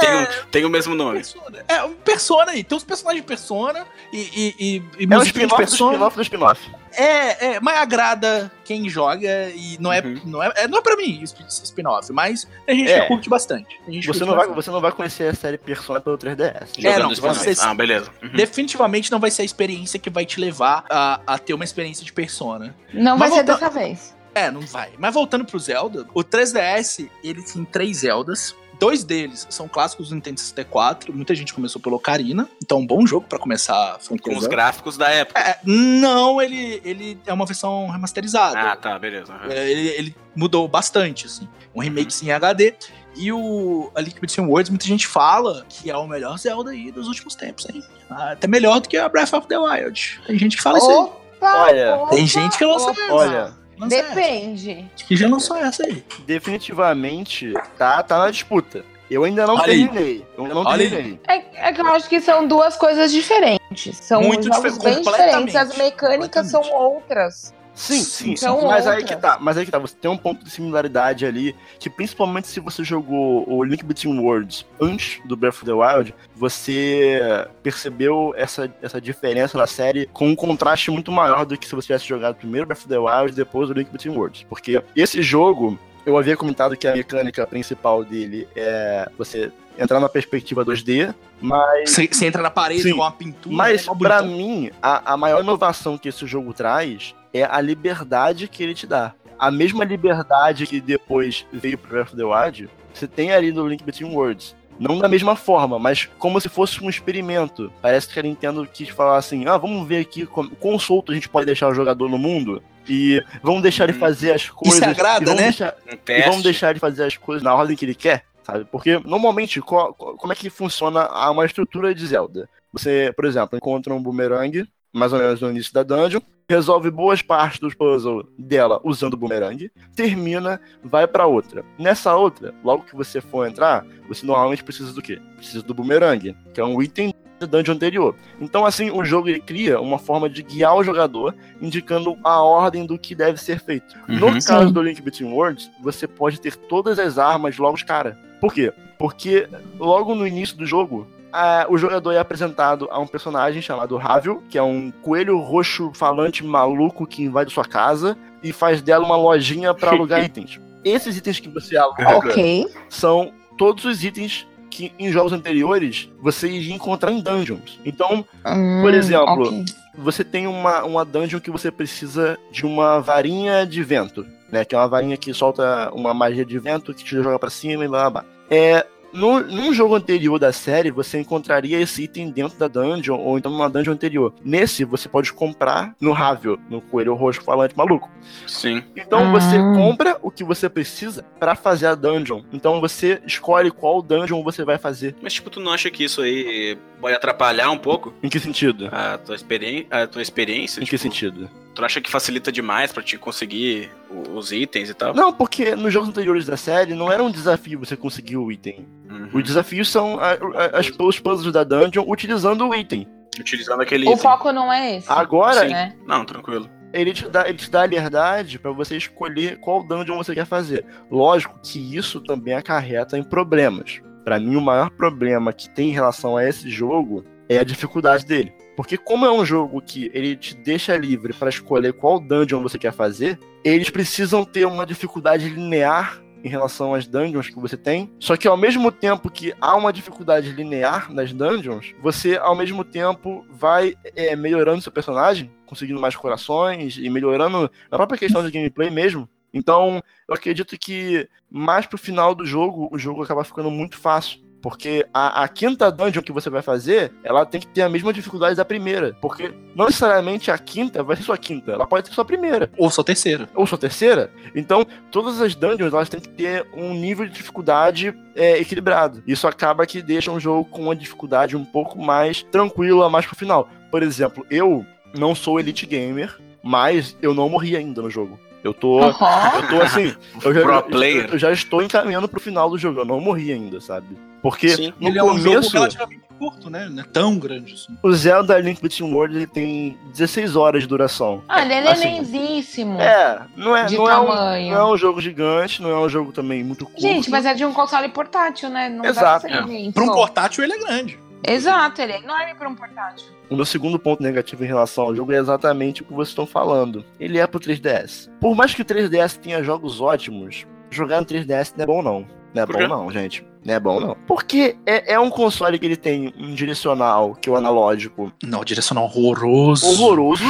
Tem, o, tem o mesmo nome. Persona. É, um Persona aí. Tem os personagens de Persona e, e, e, e É um musiquinha de spin-off do Persona. spin-off do spin-off. É, é, mas agrada quem joga e não é, Uhum. não é, é- não é pra mim spin-off, mas tem gente É. que curte bastante. Tem gente Você curte não, vai, bastante. você não vai conhecer a série Persona pelo 3DS. É, não, você-. Ah, beleza. Uhum. Definitivamente não vai ser a experiência que vai te levar a, a ter uma experiência de Persona. Não Mas vai ser dessa vez. É, não vai. Mas voltando pro Zelda, o 3DS, ele tem três Zeldas. Dois deles são clássicos do Nintendo 64. Muita gente começou pelo Ocarina. Então, um bom jogo pra começar Com os gráficos da época. É, não, ele, ele é uma versão remasterizada. Ah, tá, beleza. uhum. É, ele, ele mudou bastante, assim. Um remake em HD. E o A Link Between Worlds, muita gente fala que é o melhor Zelda aí dos últimos tempos, hein? Até melhor do que a Breath of the Wild. Tem gente que fala isso aí. Opa, Olha, opa, Tem gente que lança. Olha, Lança essa. Depende. Que já lançou essa aí. definitivamente tá, tá na disputa. Eu ainda não Olha aí. terminei. Eu ainda não Olha terminei. É, é que eu acho que são duas coisas diferentes. São Muito jogos difer- bem diferentes. As mecânicas são outras. Sim, sim, sim. Mas aí outras. que tá, mas aí que tá, você tem um ponto de similaridade ali, que principalmente se você jogou o Link Between Worlds antes do Breath of the Wild, você percebeu essa, essa diferença na série com um contraste muito maior do que se você tivesse jogado primeiro Breath of the Wild e depois o Link Between Worlds. Porque esse jogo, eu havia comentado que a mecânica principal dele é você entrar na perspectiva 2D, mas Você, entra na parede Sim. com uma pintura. mas, é pra mim, a, a maior inovação que esse jogo traz é a liberdade que ele te dá. A mesma liberdade que depois veio pro Breath of the Wild, você tem ali no Link Between Worlds. Não da mesma forma, mas como se fosse um experimento. Parece que a Nintendo quis falar assim: ah, vamos ver aqui como, quão solto a gente pode deixar o jogador no mundo. E vamos deixar ele Uhum. fazer as coisas. agrada, e vamos né? deixar- Um e vamos deixar ele fazer as coisas na ordem que ele quer, sabe? Porque normalmente, co- co- como é que funciona a- uma estrutura de Zelda? Você, por exemplo, encontra um boomerang, mais ou menos no início da dungeon, resolve boas partes dos puzzles dela usando o boomerang, termina, vai pra outra. Nessa outra, logo que você for entrar, você normalmente precisa do quê? Precisa do boomerang, que é um item da dungeon anterior. Então, assim, o jogo cria uma forma de guiar o jogador, indicando a ordem do que deve ser feito. No Uhum. caso Sim. do Link Between Worlds, você pode ter todas as armas logo de cara. Por quê? Porque logo no início do jogo, a- o jogador é apresentado a um personagem chamado Ravil, que é um coelho roxo falante maluco que invade sua casa e faz dela uma lojinha pra alugar itens. esses itens que você aluga Ok. são todos os itens que em jogos anteriores você iria encontrar em dungeons. Então, Hum, Por exemplo, ok. você tem uma, uma dungeon que você precisa de uma varinha de vento, né? Que é uma varinha que solta uma magia de vento que te joga pra cima e blá blá blá. É. No, num jogo anterior da série, você encontraria esse item dentro da dungeon, ou então numa dungeon anterior. Nesse, você pode comprar no Ravel, no Coelho Roxo Falante Maluco. Sim. Então você Ah. compra o que você precisa pra fazer a dungeon. Então você escolhe qual dungeon você vai fazer. Mas, tipo, tu não acha que isso aí pode atrapalhar um pouco Em que sentido? a tua, experi a tua experiência? Em que Tipo, sentido? Tu acha que facilita demais pra te conseguir os itens e tal? Não, porque nos jogos anteriores da série não era um desafio você conseguir o item. Uhum. Os desafios são a- a- as, os puzzles da dungeon utilizando o item. Utilizando aquele O item. foco não é esse. Agora, Sim. né? Não, tranquilo. ele te dá, ele te dá a liberdade pra você escolher qual dungeon você quer fazer. Lógico que isso também acarreta em problemas. Pra mim, o maior problema que tem em relação a esse jogo é a dificuldade dele. Porque como é um jogo que ele te deixa livre pra escolher qual dungeon você quer fazer, eles precisam ter uma dificuldade linear em relação às dungeons que você tem. Só que ao mesmo tempo que há uma dificuldade linear nas dungeons, você ao mesmo tempo vai é, melhorando seu personagem, conseguindo mais corações e melhorando a própria questão de gameplay mesmo. Então, eu acredito que mais pro final do jogo, o jogo acaba ficando muito fácil. Porque a, a quinta dungeon que você vai fazer, ela tem que ter a mesma dificuldade da primeira. Porque não necessariamente a quinta vai ser sua quinta, ela pode ser sua primeira Ou só terceira. ou sua terceira. Então, todas as dungeons elas têm que ter um nível de dificuldade é, equilibrado. Isso acaba que deixa um jogo com uma dificuldade um pouco mais tranquila mais pro final. Por exemplo, eu não sou elite gamer, mas eu não morri ainda no jogo. Eu tô. Aham. Eu tô assim. Eu já, Pro eu- player. eu já estou encaminhando pro final do jogo. Eu não morri ainda, sabe? Porque Sim. no Ele é um jogo começo, relativamente curto, né? Não é tão grande assim. o Zelda Link Between Worlds ele tem 16 horas de duração. Ah, ele é Assim, nenenzíssimo. É, não é, De não, é um, tamanho. não é um jogo gigante, não é um jogo também muito curto. Gente, mas é de um console portátil, né? Não Exato. dá pra ser imenso. Pra um portátil, ele é grande. Exato, ele é enorme pra um portátil. O meu segundo ponto negativo em relação ao jogo é exatamente o que vocês estão falando. Ele é pro 3DS. Por mais que o 3DS tenha jogos ótimos, jogar no 3DS não é bom não. Não é bom não, gente. Não é bom não. Porque é, é um console que ele tem um direcional, que é o analógico, Não, direcional horroroso. horroroso.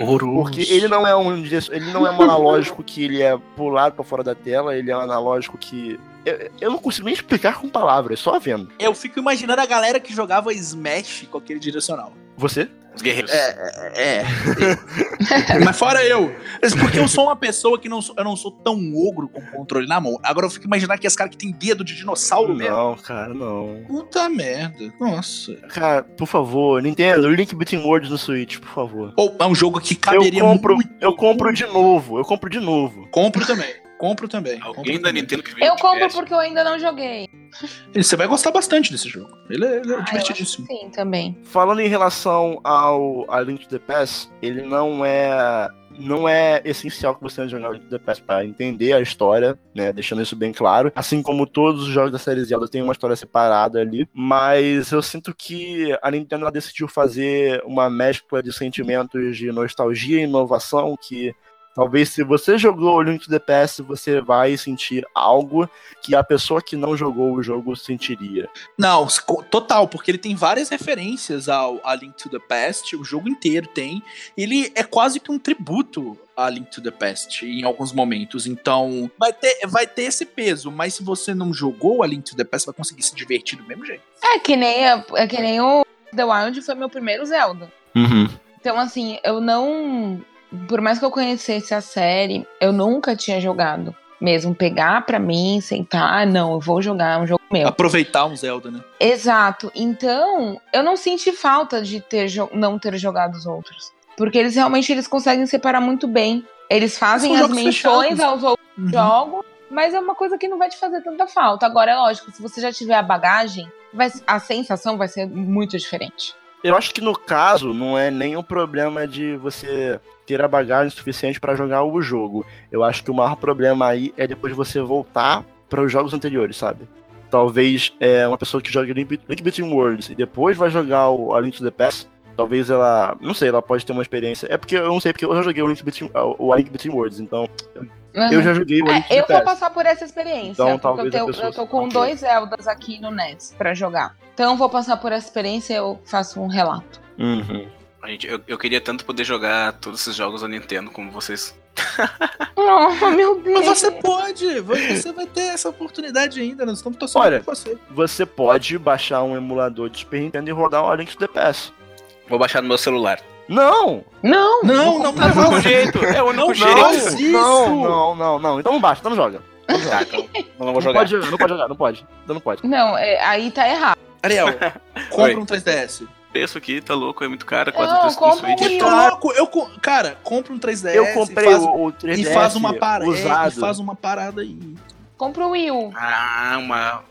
Horroroso. Porque ele não é um ele não é um analógico que ele é pulado pra fora da tela, ele é um analógico que. Eu, eu não consigo nem explicar com palavras, só vendo. Eu fico imaginando a galera que jogava Smash com aquele direcional. Você? Os guerreiros. É. Mas fora eu. Porque eu sou uma pessoa que não sou, eu não sou tão ogro com controle na mão. Agora eu fico imaginando que esse cara que tem dedo de dinossauro mesmo. Não, cara, não. Puta merda. Nossa. Cara, por favor, Nintendo, Link Between Worlds no Switch, por favor. Ou é um jogo que Eu caberia compro, muito. eu compro de novo, eu compro de novo. Compro também. Compro também. Alguém compro da também. Nintendo que Eu de compro PS. porque eu ainda não joguei. E Você vai gostar bastante desse jogo. Ele é, ele é Ah, divertidíssimo. Sim, também. Falando em relação ao a Link to the Past, ele não é não é essencial que você tenha jogado Link to the Past para entender a história, né, deixando isso bem claro. Assim como todos os jogos da série Zelda têm uma história separada ali, mas eu sinto que a Nintendo decidiu fazer uma mescla de sentimentos de nostalgia e inovação que Talvez se você jogou o Link to the Past, você vai sentir algo que a pessoa que não jogou o jogo sentiria. Não, total, porque ele tem várias referências ao a Link to the Past, o jogo inteiro tem. Ele é quase que um tributo a Link to the Past em alguns momentos. Então, vai ter, vai ter esse peso, mas se você não jogou a Link to the Past, vai conseguir se divertir do mesmo jeito. É que nem, a- é que nem o The Wild foi meu primeiro Zelda. Então, assim, eu não. Por mais que eu conhecesse a série, eu nunca tinha jogado. Mesmo pegar pra mim, sentar, não, eu vou jogar é um jogo meu. Aproveitar um Zelda, né? Exato. Então, eu não senti falta de ter não ter jogado os outros. Porque eles realmente eles conseguem separar muito bem. Eles fazem as menções fechados. aos outros Uhum. jogos, mas é uma coisa que não vai te fazer tanta falta. Agora, é lógico, se você já tiver a bagagem, vai- a sensação vai ser muito diferente. Eu acho que no caso não é nem um problema de você ter a bagagem suficiente pra jogar o jogo. Eu acho que o maior problema aí é depois você voltar para os jogos anteriores, sabe? Talvez é, uma pessoa que joga Link Between Worlds e depois vai jogar o A Link to the Past, talvez ela, não sei, ela pode ter uma experiência. É porque eu não sei, porque eu já joguei o Link Between, o Link Between Worlds, então Uhum. Eu já joguei o é, Eu vou passar por essa experiência. Então, talvez eu, tenho, eu tô com dois Eldas aqui no NES pra jogar. Então eu vou passar por essa experiência e eu faço um relato. Uhum. Gente, eu, eu queria tanto poder jogar todos esses jogos da Nintendo como vocês. Oh, meu Deus. Mas você pode, você vai ter essa oportunidade ainda, nós estamos torcendo Olha, você. Você pode baixar um emulador de Super Nintendo e rodar o Link to the Past. Vou baixar no meu celular. Não! Não! Não, não, não, é o único jeito. É o único jeito. Não, não, não, não. Então não baixa, então não joga. Não, joga. então, não vou jogar. Não pode, não pode jogar, não pode. Então não pode. Não, é, aí tá errado. Ariel, compra um 3DS. Preço aqui tá louco, é muito caro. Quase não, preço do Switch. Que louco! Eu, cara, compra um 3DS. Eu comprei faz, o, 3DS e faz uma parada. E faz uma parada aí. Compra o Wii U. Ah, uma.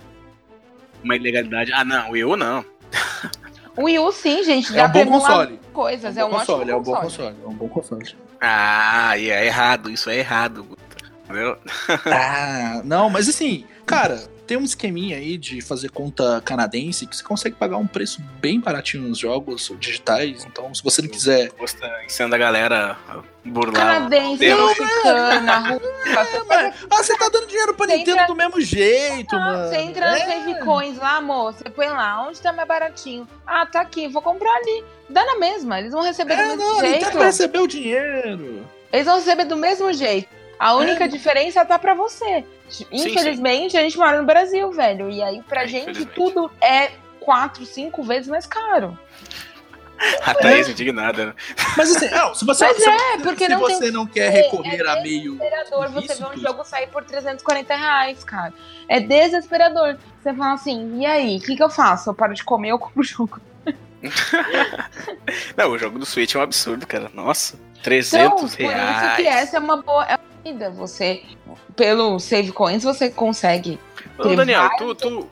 Uma ilegalidade. Ah, não, Wii U não. O Wii U sim, gente. Já é um bom console. Coisas, é um, é um console, é um bom console. É um bom console. Ah, e é errado, isso é errado. Entendeu? ah, não, mas assim, cara, tem um esqueminha aí de fazer conta canadense que você consegue pagar um preço bem baratinho nos jogos digitais. Então, se você não quiser. Você ensinando a galera burlar. Canadense, mexicana, Ah, você tá dando dinheiro pra Nintendo entra... do mesmo jeito, não, mano. Você entra é. Save Coins lá, amor. Você põe lá, onde tá mais baratinho? Ah, tá aqui, vou comprar ali. Dá na mesma, eles vão receber é, do mesmo não, jeito. Nintendo vai receber o dinheiro. Eles vão receber do mesmo jeito. A única é. diferença tá para você. Infelizmente, sim, sim. a gente mora no Brasil, velho. E aí, pra é, gente, tudo é quatro, cinco vezes mais caro. A Thaís indignada, né? Mas assim, não, se você, Mas se, é, porque se não você tem... não quer recorrer é a meio. desesperador você vê um jogo sair por 340 reais, cara. É desesperador. Você fala assim, e aí, o que, que eu faço? Eu paro de comer ou compro o jogo? não, o jogo do Switch é um absurdo, cara. Nossa, 300 então, reais. Por isso que essa é uma boa. É vida. Você, pelo Save Coins, você consegue. Ô, Daniel, tu, tu,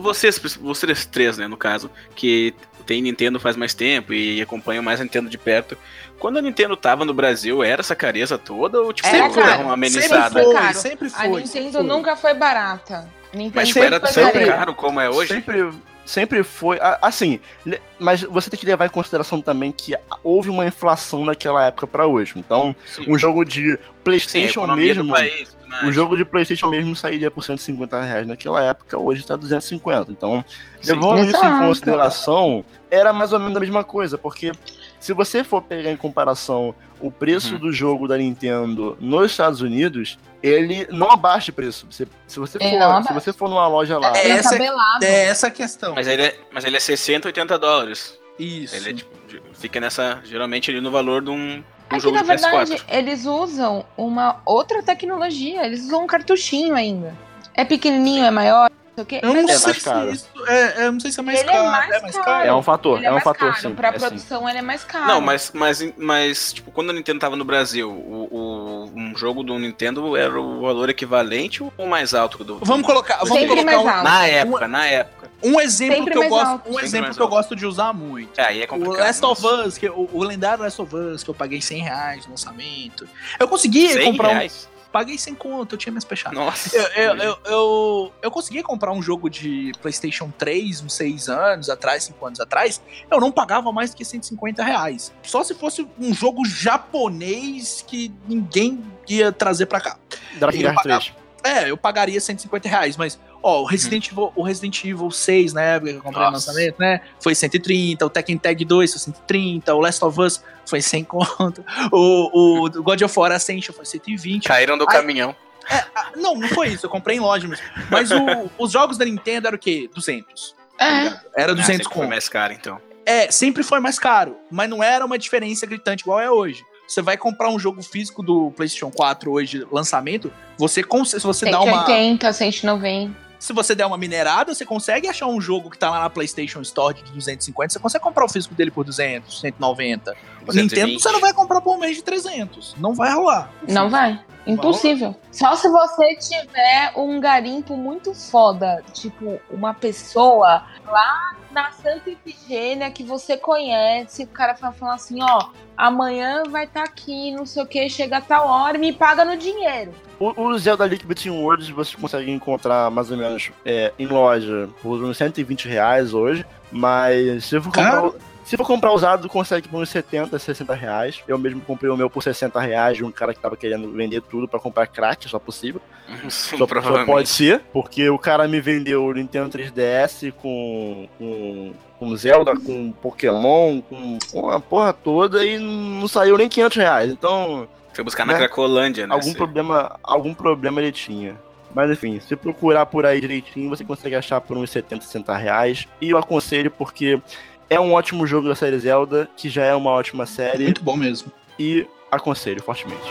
vocês, vocês três, né, no caso, que tem Nintendo faz mais tempo e acompanham mais a Nintendo de perto. Quando a Nintendo tava no Brasil, era essa careza toda ou tipo, sempre foi uma amenizada? Sempre foi, sempre foi. A Nintendo sempre foi. nunca foi barata. Nintendo Mas tipo, era tão caro como é hoje? Sempre, sempre foi. Assim, mas você tem que levar em consideração também que houve uma inflação daquela época para hoje. Então, Sim. um jogo de PlayStation Sim, mesmo. País, mas... Um jogo de PlayStation mesmo sairia por 150 reais naquela época, hoje está 250. Então, levando isso em consideração, era mais ou menos a mesma coisa, porque se você for pegar em comparação o preço uhum. do jogo da Nintendo nos Estados Unidos, ele não abaixa preço. Se, se, você, for, se você for numa loja lá. É, essa, é essa a questão. Mas ele, é, mas ele é 60, 80 dólares. Isso. Ele é, tipo, fica nessa. Geralmente ali no valor de um. Um é que, na verdade, eles usam uma outra tecnologia, eles usam um cartuchinho ainda. É pequenininho, é maior, eu não, é sei se isso é, eu não sei se é mais ele caro. É mais, é mais caro. caro. É um fator, é, é um fator caro. sim. Pra é produção sim. ele é mais caro. Não, mas, mas, mas tipo, quando a Nintendo tava no Brasil, o, o, um jogo do Nintendo era o valor equivalente ou mais alto do Vamos colocar, vamos Sempre colocar um, na época, um, na época. Um exemplo Sempre que eu gosto, alto. um Sempre exemplo que eu gosto de usar muito. É, aí é complicado. O Last of Us, que o, o lendário Last of Us que eu paguei 100 reais no lançamento. Eu consegui comprar reais? um paguei sem conta, eu tinha minhas fechadas. Nossa. Eu, eu, eu, eu, eu, consegui comprar um jogo de PlayStation 3 uns 6 anos atrás, 5 anos atrás. Eu não pagava mais que 150 reais. Só se fosse um jogo japonês que ninguém ia trazer pra cá. Dragon 3. É, eu pagaria 150 reais, mas Ó, o Resident. Evil, o Resident Evil 6, né, que eu comprei no lançamento, né, foi 130, o Tekken Tag 2 foi 130, o Last of Us foi 100 conto, o, o God of War Ascension foi 120. Caíram do Aí, caminhão. É, não, não foi isso, eu comprei em loja mesmo. Mas o, os jogos da Nintendo eram o quê? 200. É. Era 200 ah, conto. foi mais caro, então. É, sempre foi mais caro, mas não era uma diferença gritante igual é hoje. Você vai comprar um jogo físico do PlayStation 4 hoje, lançamento, você, se você 180, dá uma. 180, 190 se você der uma minerada, você consegue achar um jogo que tá lá na PlayStation Store de 250, você consegue comprar o físico dele por 200, 190. 220. Nintendo você não vai comprar por um mês de 300. Não vai rolar. Não vai. Impossível. Só se você tiver um garimpo muito foda, tipo uma pessoa lá na Santa Ifigênia que você conhece, o cara vai falar assim, ó, amanhã vai estar tá aqui, não sei o que, chega a tal hora e me paga no dinheiro. O, o Zelda Link Between Worlds você consegue encontrar mais ou menos é, em loja por uns 120 reais hoje, mas se eu for comprar... Se for comprar usado, consegue por uns 70, 60 reais. Eu mesmo comprei o meu por 60 reais de um cara que tava querendo vender tudo para comprar crack, só possível. Sim, só, só, pode ser, porque o cara me vendeu o Nintendo 3DS com, com, com Zelda, com Pokémon, com, com a porra toda e não saiu nem 500 reais. Então. Foi buscar na né, Cracolândia, né? Algum problema, algum problema ele tinha. Mas enfim, se procurar por aí direitinho, você consegue achar por uns 70, 60 reais. E eu aconselho porque é um ótimo jogo da série Zelda, que já é uma ótima série. Muito bom mesmo. E aconselho fortemente.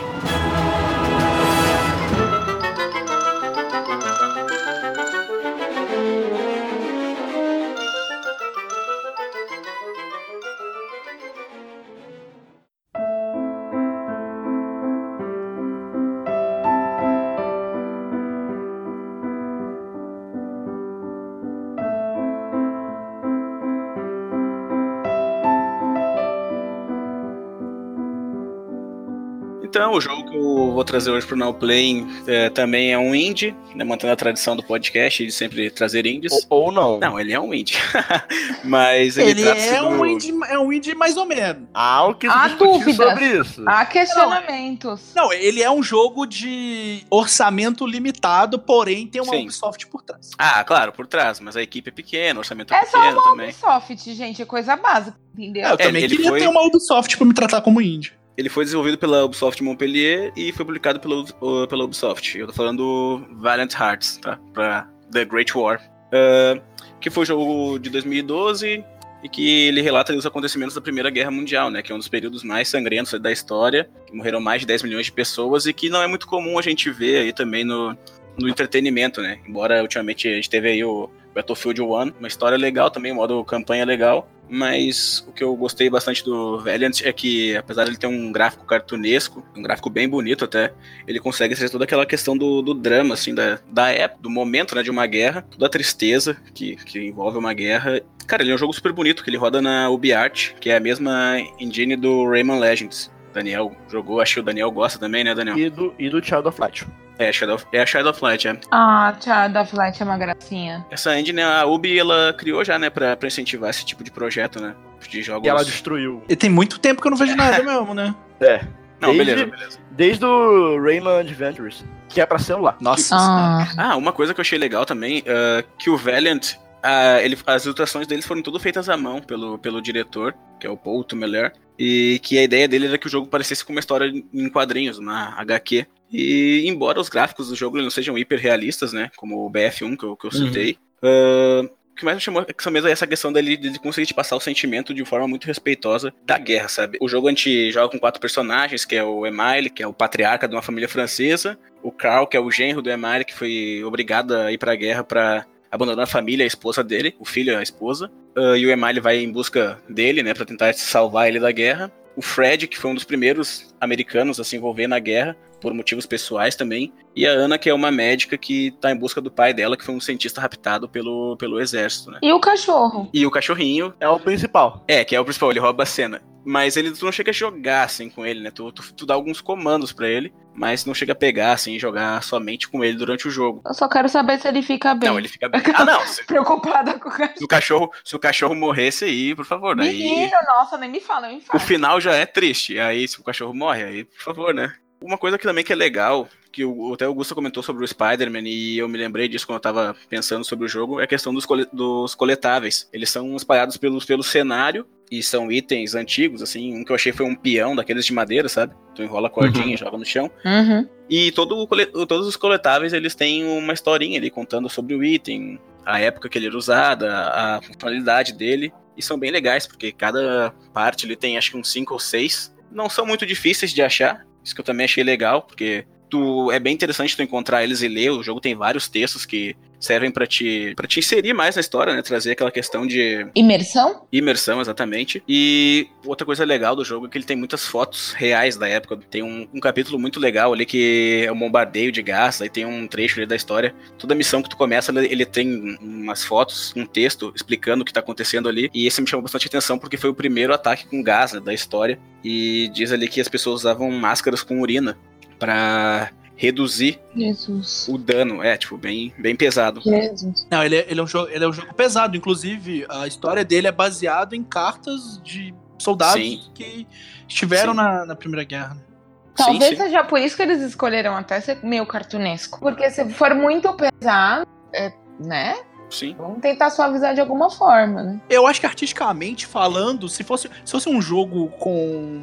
Então, o jogo que eu vou trazer hoje pro Now Play é, também é um indie, né, mantendo a tradição do podcast de sempre trazer indies. Ou, ou não. Não, ele é um indie. Mas ele, ele é, do... um indie, é um indie mais ou menos. Há o que Há dúvidas. sobre isso. Há questionamentos. Não, não, ele é um jogo de orçamento limitado, porém tem uma Sim. Ubisoft por trás. Ah, claro, por trás, mas a equipe é pequena, o orçamento é, é pequeno também. É só uma Ubisoft, gente, é coisa básica, entendeu? É, eu também queria foi... ter uma Ubisoft pra me tratar como indie. Ele foi desenvolvido pela Ubisoft Montpellier e foi publicado pela, pela Ubisoft. Eu tô falando do Valiant Hearts, tá? Pra The Great War. Uh, que foi um jogo de 2012 e que ele relata os acontecimentos da Primeira Guerra Mundial, né? Que é um dos períodos mais sangrentos da história, que morreram mais de 10 milhões de pessoas e que não é muito comum a gente ver aí também no, no entretenimento, né? Embora ultimamente a gente teve aí o Battlefield 1, uma história legal também, um modo campanha legal, mas o que eu gostei bastante do Valiant é que, apesar de ele ter um gráfico cartunesco, um gráfico bem bonito até, ele consegue trazer toda aquela questão do, do drama, assim, da, da época, do momento, né, de uma guerra, toda a tristeza que, que envolve uma guerra. Cara, ele é um jogo super bonito, que ele roda na UbiArt, que é a mesma engine do Rayman Legends. Daniel jogou, acho que o Daniel gosta também, né, Daniel? E do, e do Child of Light. É, Shadow, é a Shadow of Light, é. Ah, Shadow of Light é uma gracinha. Essa engine, a Ubi, ela criou já, né, pra, pra incentivar esse tipo de projeto, né? De jogos. E ela destruiu. E tem muito tempo que eu não vejo nada mesmo, né? É. Não, desde, beleza, beleza. Desde o Rayman Adventures, que é pra celular. Nossa. Ah, ah uma coisa que eu achei legal também, uh, que o Valiant, uh, ele, as ilustrações deles foram tudo feitas à mão pelo, pelo diretor, que é o Paul Tumeler, e que a ideia dele era que o jogo parecesse com uma história em quadrinhos, na HQ. E embora os gráficos do jogo não sejam hiper realistas, né? Como o BF1 que eu, que eu uhum. citei, uhum. uh, o que mais me chamou a atenção mesmo é essa questão dele de conseguir te passar o sentimento de forma muito respeitosa da guerra, sabe? O jogo a gente joga com quatro personagens, que é o Emile, que é o patriarca de uma família francesa, o Carl, que é o genro do Emile, que foi obrigado a ir pra guerra para abandonar a família, a esposa dele, o filho, a esposa. Uh, e o Emile vai em busca dele, né, para tentar salvar ele da guerra. O Fred, que foi um dos primeiros americanos a se envolver na guerra, por motivos pessoais também. E a Ana, que é uma médica que tá em busca do pai dela, que foi um cientista raptado pelo, pelo exército, né? E o cachorro? E o cachorrinho. É o principal. É, que é o principal, ele rouba a cena. Mas ele tu não chega a jogar assim com ele, né? Tu, tu, tu dá alguns comandos para ele, mas não chega a pegar assim e jogar somente com ele durante o jogo. Eu só quero saber se ele fica bem. Não, ele fica bem. Ah, não. Se... Preocupada com o cachorro. Se o cachorro, se o cachorro morresse aí, por favor, né? Menino, nossa, nem me fala, nem me fala. O final já é triste. Aí se o cachorro morre, aí, por favor, né? Uma coisa que também que é legal, que o, até o Augusto comentou sobre o Spider-Man e eu me lembrei disso quando eu tava pensando sobre o jogo, é a questão dos, cole, dos coletáveis. Eles são espalhados pelo, pelo cenário e são itens antigos, assim. Um que eu achei foi um peão daqueles de madeira, sabe? Tu enrola a cordinha, uhum. joga no chão. Uhum. E todo, todos os coletáveis, eles têm uma historinha ali contando sobre o item, a época que ele era usado, a funcionalidade dele. E são bem legais, porque cada parte ele tem acho que uns 5 ou 6. Não são muito difíceis de achar, isso que eu também achei legal, porque tu é bem interessante tu encontrar eles e ler. O jogo tem vários textos que servem para te para te inserir mais na história, né? Trazer aquela questão de imersão. Imersão, exatamente. E outra coisa legal do jogo é que ele tem muitas fotos reais da época. Tem um, um capítulo muito legal ali que é o um bombardeio de gás. Aí tem um trecho ali da história. Toda missão que tu começa, ele tem umas fotos, um texto explicando o que tá acontecendo ali. E esse me chamou bastante atenção porque foi o primeiro ataque com gás né, da história. E diz ali que as pessoas usavam máscaras com urina para reduzir Jesus. o dano. É, tipo, bem, bem pesado. Jesus. Não, ele é, ele, é um jogo, ele é um jogo pesado. Inclusive, a história dele é baseada em cartas de soldados Sim. que estiveram Sim. na, na Primeira Guerra. Talvez sim, sim. seja por isso que eles escolheram até ser meio cartunesco. Porque se for muito pesado, é, né? Sim. Vamos tentar suavizar de alguma forma, né? Eu acho que artisticamente falando, se fosse, se fosse um jogo com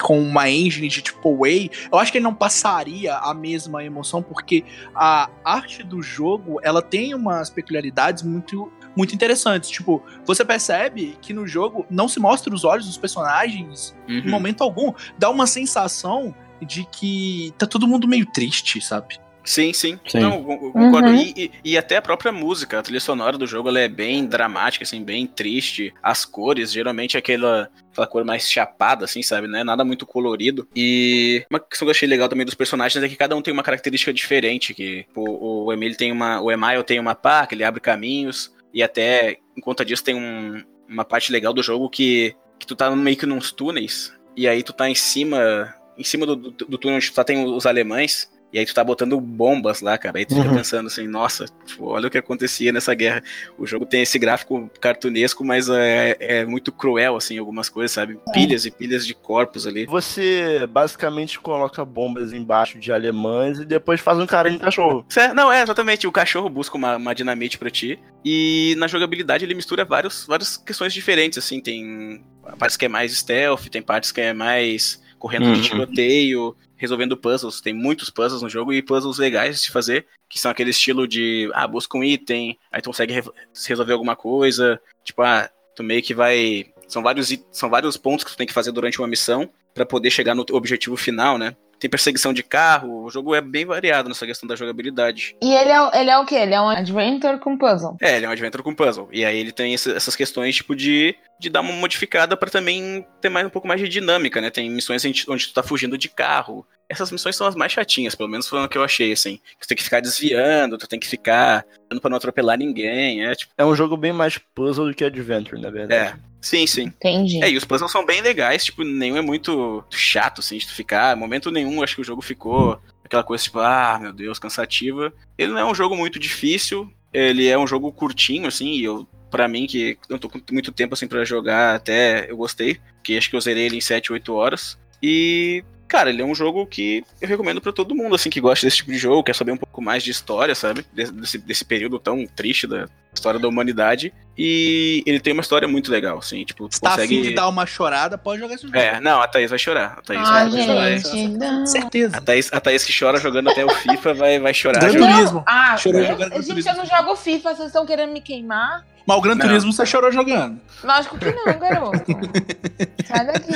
com uma engine de tipo A, eu acho que ele não passaria a mesma emoção porque a arte do jogo, ela tem umas peculiaridades muito muito interessantes. Tipo, você percebe que no jogo não se mostra os olhos dos personagens em Uhum. momento algum. Dá uma sensação de que tá todo mundo meio triste, sabe? Sim, sim. Sim. Não, eu concordo. Uhum. E, e- e até a própria música, a trilha sonora do jogo, ela é bem dramática, assim, bem triste. As cores, geralmente, é aquela, aquela cor mais chapada, assim, sabe? Não é nada muito colorido. E uma questão que eu achei legal também dos personagens é que cada um tem uma característica diferente. Que o, o Emile tem uma. O Emile tem uma pá, que ele abre caminhos. E até, em conta disso, tem um- uma parte legal do jogo que, que tu tá meio que nos túneis. E aí tu tá em cima. Em cima do, do, do túnel onde tu tá, tem os alemães. E aí tu tá botando bombas lá, cara. Aí tu fica Uhum. pensando assim, nossa, tipo, olha o que acontecia nessa guerra. O jogo tem esse gráfico cartunesco, mas é, é muito cruel, assim, algumas coisas, sabe? Pilhas e pilhas de corpos ali. Você basicamente coloca bombas embaixo de alemães e depois faz um carinho de cachorro. Cé- Não, é, exatamente. O cachorro busca uma, uma dinamite pra ti. E na jogabilidade ele mistura vários, várias questões diferentes, assim. Tem partes que é mais stealth, tem partes que é mais correndo Uhum. de tiroteio, resolvendo puzzles. Tem muitos puzzles no jogo e puzzles legais de fazer, que são aquele estilo de, ah, busca um item, aí tu consegue re- resolver alguma coisa. Tipo, ah, tu meio que vai. São vários, são vários pontos que tu tem que fazer durante uma missão pra poder chegar no objetivo final, né? Tem perseguição de carro, o jogo é bem variado nessa questão da jogabilidade. E ele é, ele é o quê? Ele é um adventure com puzzle. É, ele é um adventure com puzzle. E aí ele tem essas questões, tipo, de, de dar uma modificada pra também ter mais um pouco mais de dinâmica, né? Tem missões onde tu tá fugindo de carro. Essas missões são as mais chatinhas, pelo menos foi o que eu achei, assim. Tu tem que ficar desviando, tu tem que ficar dando pra não atropelar ninguém, é tipo... É um jogo bem mais puzzle do que adventure, na verdade. É, sim, sim. Entendi. É, e os puzzles são bem legais, tipo, nenhum é muito chato, assim, de tu ficar. Momento nenhum, acho que o jogo ficou aquela coisa, tipo, ah, meu Deus, cansativa. Ele não é um jogo muito difícil, ele é um jogo curtinho, assim, e eu, pra mim, que não tô com muito tempo, assim, pra jogar, até eu gostei, porque acho que eu zerei ele em 7, 8 horas. E, cara, ele é um jogo que eu recomendo pra todo mundo, assim, que gosta desse tipo de jogo, quer saber um pouco mais de história, sabe? Desse, desse período tão triste da história da humanidade. E ele tem uma história muito legal, assim, tipo, tu Se tá consegue... afim de dar uma chorada, pode jogar esse jogo. É, não, a Thaís vai chorar. A Thaís, Ah, vai, vai- gente, não. Certeza. a, Thaís, a Thaís que chora jogando até o FIFA vai, vai chorar. Gran. Turismo. Ah, Chorou eu- jogando gente, Turismo. eu não jogo FIFA, vocês estão querendo me queimar? Mas o Gran Não. Turismo você chorou jogando. Lógico que não, garoto. Sai daqui.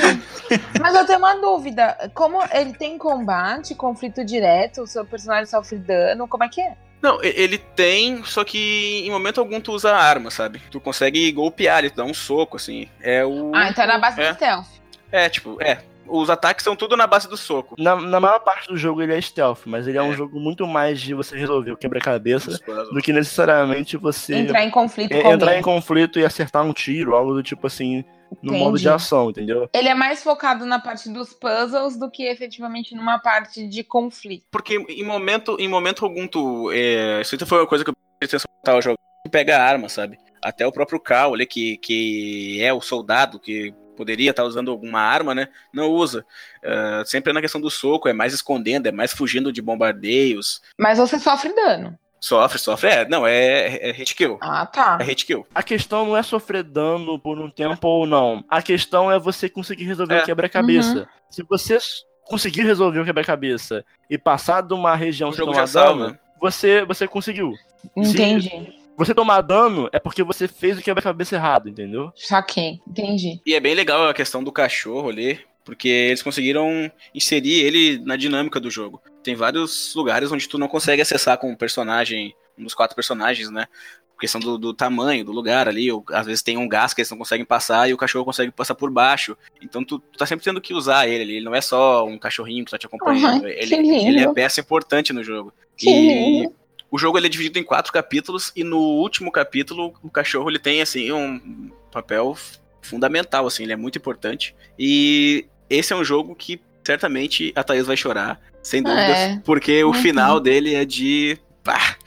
Mas eu tenho uma dúvida. Como ele tem combate, conflito direto, o seu personagem sofre dano, como é que é? Não, ele tem, só que em momento algum tu usa arma, sabe? Tu consegue golpear ele, tu dá um soco, assim. É o. Ah, então é na base é. do stealth. É, tipo, é. Os ataques são tudo na base do soco. Na, na maior parte do jogo ele é stealth, mas ele é, um É. jogo muito mais de você resolver o quebra-cabeça do que necessariamente você Entrar em conflito é, com entrar em alguém. conflito e acertar um tiro, algo do tipo assim, no modo Entendi. de ação, entendeu? Ele é mais focado na parte dos puzzles do que efetivamente numa parte de conflito. Porque em momento, em momento algum tu. É, isso foi uma coisa que eu prestei atenção quando tava jogando. Tu pega a arma, sabe? Até o próprio Cal ali, que, que é o soldado que poderia estar usando alguma arma, né? Não usa. Ah, sempre é na questão do soco, é mais escondendo, é mais fugindo de bombardeios. Mas você sofre dano. Sofre, sofre. É, não, é, é hit kill. Ah, tá. É hit kill. A questão não é sofrer dano por um tempo ou não. A questão é você conseguir resolver É. o quebra-cabeça. Uhum. Se você conseguir resolver o quebra-cabeça e passar de uma região O sem jogo tomar já salva. dano, você, você conseguiu. Entendi. Você tomar dano é porque você fez o quebra-cabeça errado, entendeu? Saquei. Entendi. E é bem legal a questão do cachorro ali, porque eles conseguiram inserir ele na dinâmica do jogo. Tem vários lugares onde tu não consegue acessar com o personagem, um dos quatro personagens, né? Por questão do, do tamanho do lugar ali, ou, às vezes tem um gás que eles não conseguem passar e o cachorro consegue passar por baixo. Então tu, tu tá sempre tendo que usar ele. Ele não é só um cachorrinho que tá te acompanhando. Ai, ele, que lindo. ele é peça importante no jogo. Que lindo. O jogo ele é dividido em quatro capítulos e no último capítulo o cachorro ele tem assim um papel fundamental assim, ele é muito importante. E esse é um jogo que certamente a Thaís vai chorar, sem dúvidas, é. porque o uhum. final dele é de. Pá,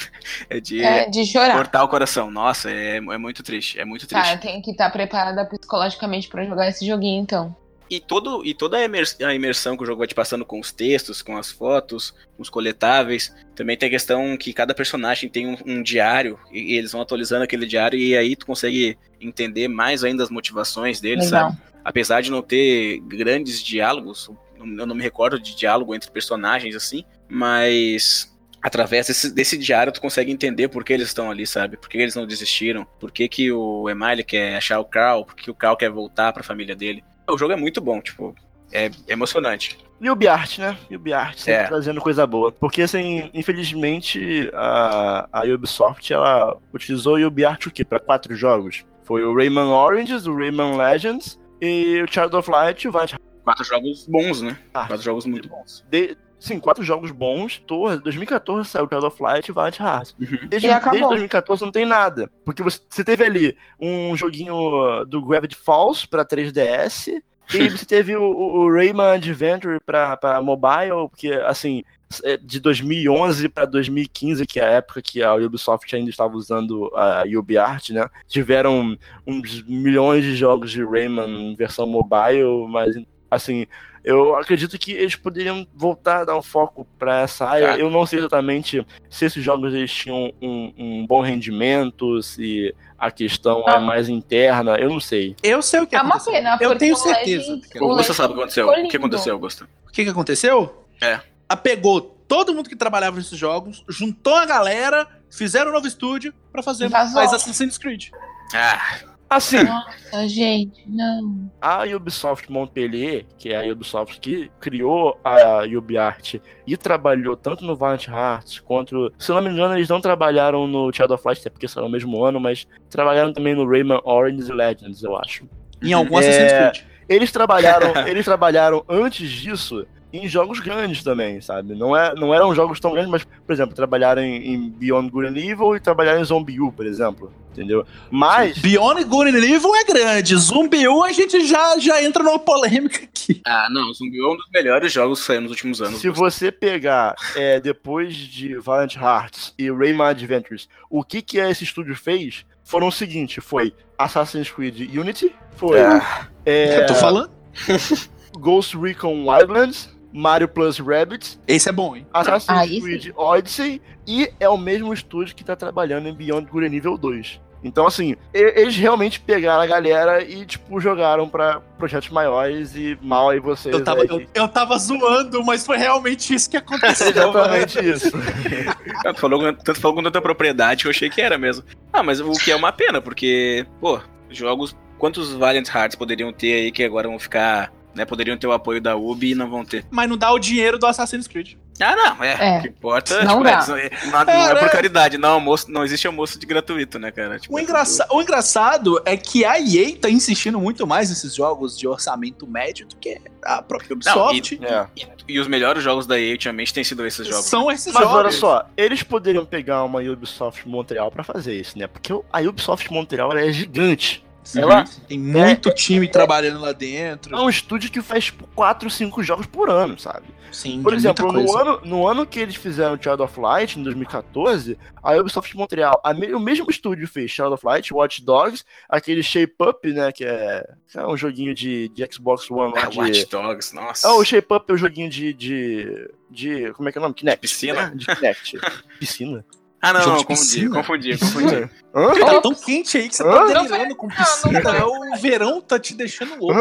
é de, é de chorar. cortar o coração. Nossa, é, é muito triste. É muito triste. Tá, tem que estar preparada psicologicamente para jogar esse joguinho, então. E, todo, e toda a imersão, que o jogo vai te passando com os textos, com as fotos, com os coletáveis. Também tem a questão que cada personagem tem um, um diário, e, e, eles vão atualizando aquele diário, e aí tu consegue entender mais ainda as motivações deles, Legal. sabe? Apesar de não ter grandes diálogos, eu não me recordo de diálogo entre personagens assim, mas através desse, desse, diário tu consegue entender por que eles estão ali, sabe? Por que eles não desistiram, por que, que o Emile quer achar o Carl, por que o Carl quer voltar para a família dele. O jogo é muito bom, tipo, é emocionante. E o Biart, né? E o Biart sempre é. trazendo coisa boa. Porque, assim, infelizmente, a, a Ubisoft, ela utilizou o Biart o quê? Pra quatro jogos. Foi o Rayman Oranges, o Rayman Legends e o Child of Light e o Quatro jogos bons, né? Ah, quatro jogos muito bons. De, sim, quatro jogos bons. Torre, 2014 saiu Child of Light e Valiant Hearts. Uhum. Desde, desde 2014 não tem nada. Porque você, você teve ali um joguinho do Gravity Falls pra 3DS. E você teve o, o Rayman Adventure pra, pra mobile, porque, assim, é, de 2011 para 2015, que é a época que a Ubisoft ainda estava usando a UbiArt, né? Tiveram uns milhões de jogos de Rayman em versão mobile, mas assim, eu acredito que eles poderiam voltar a dar um foco para essa área. Eu não sei exatamente se esses jogos eles tinham um, um bom rendimento, se a questão é ah. é mais interna, eu não sei. Eu sei o que é aconteceu. Uma pena, eu tenho certeza. Legend, Augusto sabe o que aconteceu. O que aconteceu, Augusto? O que, que aconteceu? É. A pegou todo mundo que trabalhava nesses jogos, juntou a galera, fizeram um novo estúdio para fazer mais Assassin's Creed. Ah, Assim. Nossa, gente, não. A Ubisoft Montpellier, que é a Ubisoft que criou a UbiArt e trabalhou tanto no Valiant Hearts quanto. Se eu não me engano, eles não trabalharam no Shadow of Light, até porque saiu no mesmo ano, mas trabalharam também no Rayman Origins e Legends, eu acho. Em algum é, Assassin's Creed. Eles trabalharam, eles trabalharam antes disso em jogos grandes também, sabe? Não, é, não eram jogos tão grandes, mas, por exemplo, trabalharam em, em Beyond Good and Evil e trabalharam em Zombie U, por exemplo entendeu? Mas. Beyond Good and Evil é grande. Zumbi U a gente já, já entra numa polêmica aqui. Ah, não. Zumbi U é um dos melhores jogos que saíram nos últimos anos. Se você pegar é, depois de Valiant Hearts e Rayman Adventures, o que que esse estúdio fez foram o seguinte: foi Assassin's Creed Unity, foi. Ah, é, eu tô falando. Ghost Recon Wildlands. Mario Plus Rabbit. Esse é bom, hein? Assassin's ah, Creed Odyssey. E é o mesmo estúdio que tá trabalhando em Beyond Good Nível 2. Então, assim, eles realmente pegaram a galera e, tipo, jogaram pra projetos maiores e mal aí vocês. Eu tava, aí. Eu, eu tava zoando, mas foi realmente isso que aconteceu. Exatamente isso. tanto, falou, tanto falou com tanta propriedade que eu achei que era mesmo. Ah, mas o que é uma pena, porque, pô, jogos. Quantos Valiant Hearts poderiam ter aí que agora vão ficar né? Poderiam ter o apoio da Ubi e não vão ter. Mas não dá o dinheiro do Assassin's Creed. Ah, não, é. é. O que importa não, tipo, dá. É, não, não é, é por caridade, não, almoço, não existe almoço de gratuito, né, cara? Tipo, o, engraça o engraçado é que a EA tá insistindo muito mais nesses jogos de orçamento médio do que a própria Ubisoft. Não, e, é. e, e, os melhores jogos da EA ultimamente têm sido esses jogos. São esses Mas jogos. olha só, eles poderiam pegar uma Ubisoft Montreal para fazer isso, né? Porque a Ubisoft Montreal é gigante. Ela tem muito é, time é, trabalhando lá dentro. É um estúdio que faz 4, tipo, 5 jogos por ano, sabe? Sim, Por exemplo, no ano, no ano que eles fizeram Child of Light, em 2014, a Ubisoft Montreal, a me, o mesmo estúdio fez Child of Light, Watch Dogs, aquele Shape Up, né, que é, que é um joguinho de, de Xbox One lá é, de... Watch Dogs, nossa. É, o Shape Up é um joguinho de, de, de... como é que é o nome? Kinect. Piscina? De Kinect. Piscina. Ah, não, não confundi, confundi, confundi. Hã? Tá tão quente aí que você tá delirando com piscina. Não, não, o verão tá te deixando louco.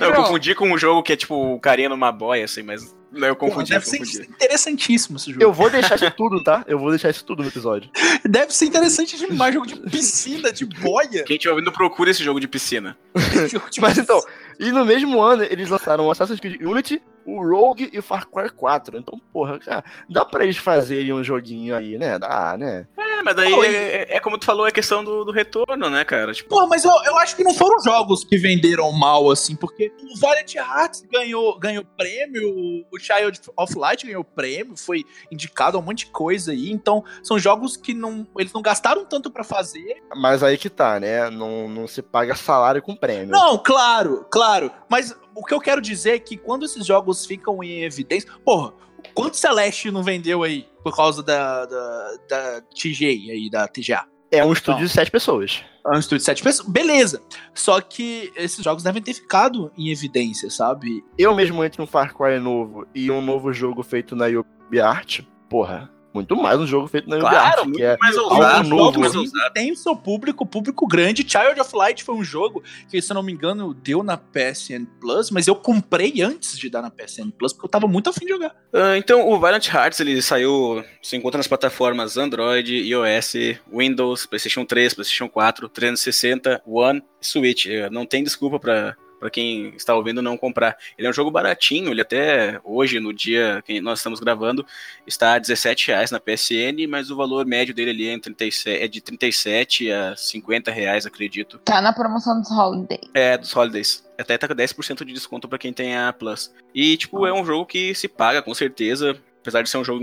não, eu confundi com um jogo que é tipo o carinha numa boia, assim, mas não, eu confundi. Pô, deve eu confundi. ser interessantíssimo esse jogo. Eu vou deixar isso tudo, tá? Eu vou deixar isso tudo no episódio. Deve ser interessante demais, jogo de piscina, de boia. Quem estiver ouvindo, procura esse jogo de piscina. mas então, e no mesmo ano eles lançaram o Assassin's Creed Unity, o Rogue e o Far Cry 4. Então, porra, cara, dá pra eles fazerem um joguinho aí, né? Dá, né? É, É, mas daí é, é, como tu falou, é questão do, do retorno, né, cara? Tipo... Pô, mas eu, eu acho que não foram jogos que venderam mal, assim, porque o Valiant Hearts ganhou, ganhou prêmio, o Child of Light ganhou prêmio, foi indicado a um monte de coisa aí, então são jogos que não, eles não gastaram tanto para fazer. Mas aí que tá, né? Não, não se paga salário com prêmio. Não, claro, claro, mas o que eu quero dizer é que quando esses jogos ficam em evidência, porra, quanto Celeste não vendeu aí por causa da, da, da TG aí, da TGA? É um estúdio então, de sete pessoas. É um estúdio de sete pessoas. Beleza. Só que esses jogos devem ter ficado em evidência, sabe? Eu mesmo entro um Far Cry novo e um novo jogo feito na UbiArt, porra, muito mais um jogo feito na claro, muito é mais ousado, novo. Mais ousado. Tem o seu público, público grande. Child of Light foi um jogo que, se eu não me engano, deu na PSN Plus, mas eu comprei antes de dar na PSN Plus, porque eu tava muito afim de jogar. Uh, então, o Valiant Hearts, ele saiu, se encontra nas plataformas Android, iOS, Windows, PlayStation 3, PlayStation 4, 360, One, Switch. Não tem desculpa para para quem está ouvindo não comprar. Ele é um jogo baratinho, ele até hoje, no dia que nós estamos gravando, está a 17 reais na PSN, mas o valor médio dele ali é, 37, é de 37 a 50 reais, acredito. Tá na promoção dos Holidays. É, dos Holidays. Até tá com 10% de desconto para quem tem a Plus. E, tipo, é um jogo que se paga, com certeza apesar de ser um jogo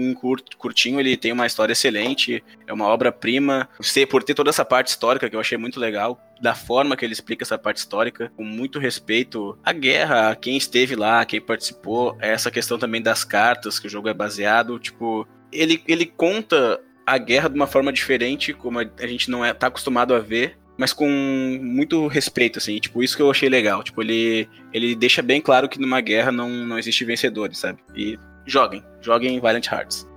curtinho, ele tem uma história excelente, é uma obra-prima. Por ter toda essa parte histórica que eu achei muito legal, da forma que ele explica essa parte histórica, com muito respeito à guerra, a quem esteve lá, quem participou, essa questão também das cartas que o jogo é baseado, tipo, ele, ele conta a guerra de uma forma diferente, como a gente não é tá acostumado a ver, mas com muito respeito, assim, tipo, isso que eu achei legal. Tipo, ele, ele deixa bem claro que numa guerra não, não existe vencedores, sabe? E joguem, joguem Violent Hearts.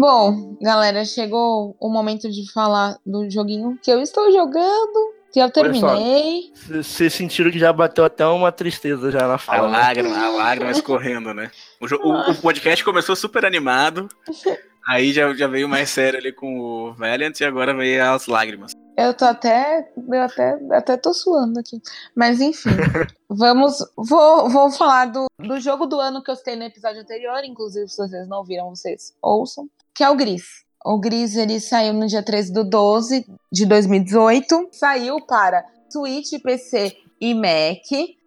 Bom, galera, chegou o momento de falar do joguinho que eu estou jogando, que eu terminei. Vocês sentiram que já bateu até uma tristeza já na fala. A lágrima, a lágrima escorrendo, né? O, o, o, podcast começou super animado, aí já, já veio mais sério ali com o Valiant e agora veio as lágrimas. Eu tô até. Eu até, até tô suando aqui. Mas enfim. vamos. Vou, vou falar do, do jogo do ano que eu citei no episódio anterior. Inclusive, se vocês não viram, vocês ouçam. Que é o Gris. O Gris ele saiu no dia 13 do 12 de 2018. Saiu para Switch, PC e Mac.